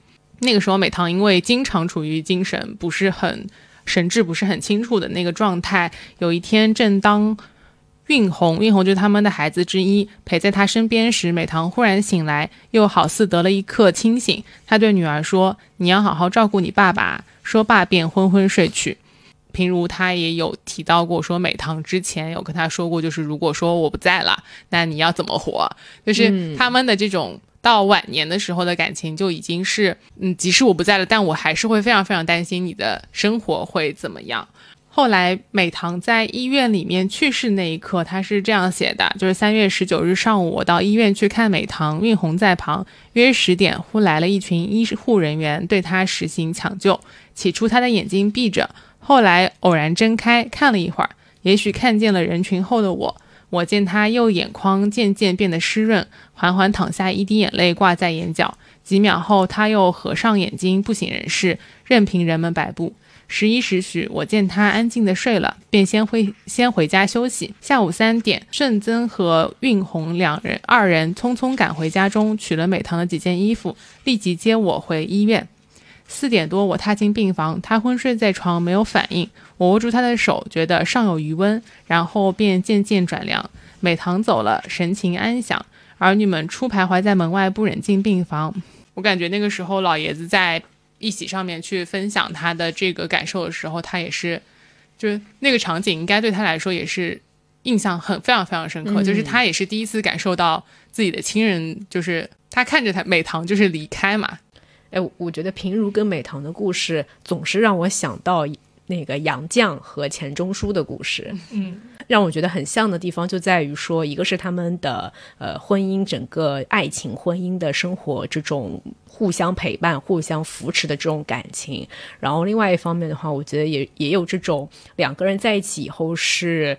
那个时候，美棠因为经常处于精神不是很神志不是很清楚的那个状态，有一天正当运红，运红就是他们的孩子之一，陪在他身边时，美棠忽然醒来，又好似得了一刻清醒。他对女儿说：“你要好好照顾你爸爸。”说罢便昏昏睡去。平如他也有提到过，说美棠之前有跟他说过，就是如果说我不在了，那你要怎么活？就是他们的这种到晚年的时候的感情，就已经是，嗯，即使我不在了，但我还是会非常非常担心你的生活会怎么样。后来美棠在医院里面去世那一刻，他是这样写的：就是三月十九日上午，我到医院去看美棠，运红在旁。约十点，忽来了一群医护人员，对他实行抢救。起初他的眼睛闭着，后来偶然睁开，看了一会儿，也许看见了人群后的我。我见他右眼眶渐渐变得湿润，缓缓淌下一滴眼泪挂在眼角。几秒后，他又合上眼睛，不省人事，任凭人们摆布。十一时许，我见他安静地睡了，便先回先回家休息。下午三点，盛增和运红两人二人匆匆赶回家中，取了美堂的几件衣服，立即接我回医院。四点多，我踏进病房，他昏睡在床，没有反应。我握住他的手，觉得尚有余温，然后便渐渐转凉。美棠走了，神情安详，儿女们初徘徊在门外，不忍进病房。我感觉那个时候，老爷子在一起上面去分享他的这个感受的时候，他也是，就是那个场景应该对他来说也是印象很非常非常深刻，就是他也是第一次感受到自己的亲人，就是他看着他美棠就是离开嘛，哎，我觉得平如跟美棠的故事总是让我想到那个杨绛和钱钟书的故事。嗯，让我觉得很像的地方就在于说，一个是他们的呃婚姻，整个爱情婚姻的生活这种互相陪伴、互相扶持的这种感情，然后另外一方面的话，我觉得也也有这种两个人在一起以后是。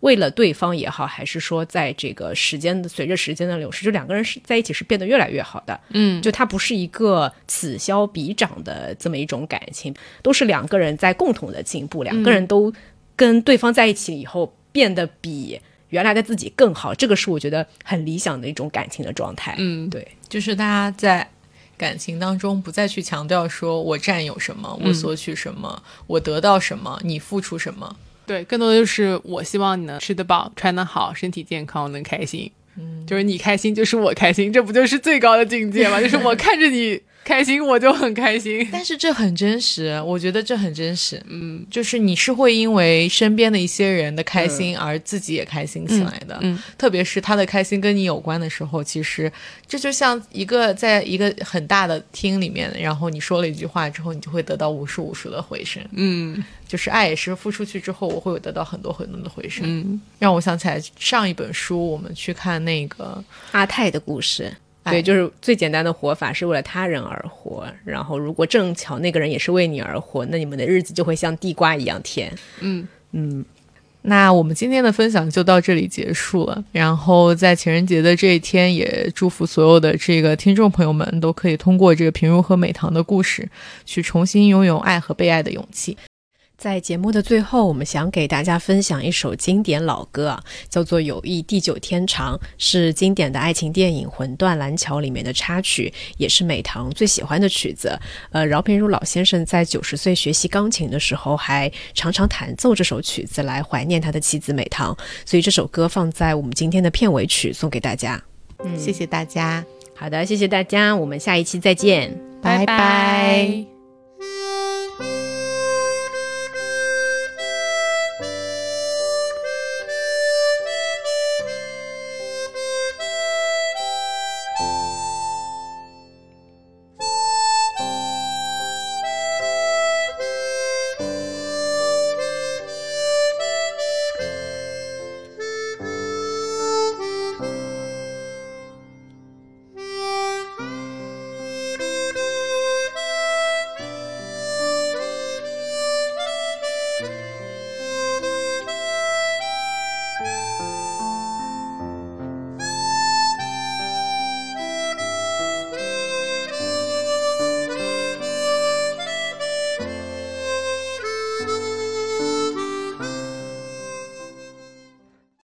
为了对方也好，还是说在这个时间的随着时间的流逝，就两个人是在一起是变得越来越好的。嗯，就它不是一个此消彼长的这么一种感情，都是两个人在共同的进步，两个人都跟对方在一起以后变得比原来的自己更好，这个是我觉得很理想的一种感情的状态。嗯，对，就是大家在感情当中不再去强调说我占有什么，我索取什么，我得到什么，你付出什么。对，更多的就是我希望你能吃得饱、穿得好、身体健康、能开心。嗯，就是你开心就是我开心，这不就是最高的境界吗？就是我看着你 开心，我就很开心。但是这很真实，我觉得这很真实。嗯，就是你是会因为身边的一些人的开心而自己也开心起来的。嗯，特别是他的开心跟你有关的时候，其实这就像一个在一个很大的厅里面，然后你说了一句话之后，你就会得到无数无数的回声。嗯就是爱也是付出去之后，我会有得到很多很多的回声。嗯让我想起来上一本书，我们去看那个阿泰的故事。哎对，就是最简单的活法是为了他人而活。然后，如果正巧那个人也是为你而活，那你们的日子就会像地瓜一样甜。嗯嗯，那我们今天的分享就到这里结束了。然后在情人节的这一天，也祝福所有的这个听众朋友们都可以通过这个平如和美棠的故事，去重新拥有爱和被爱的勇气。在节目的最后，我们想给大家分享一首经典老歌啊，叫做《友谊地久天长》，是经典的爱情电影《魂断蓝桥》里面的插曲，也是美棠最喜欢的曲子。呃，饶平如老先生在九十岁学习钢琴的时候，还常常弹奏这首曲子来怀念他的妻子美棠，所以这首歌放在我们今天的片尾曲送给大家。嗯谢谢大家，好的，谢谢大家，我们下一期再见。拜拜拜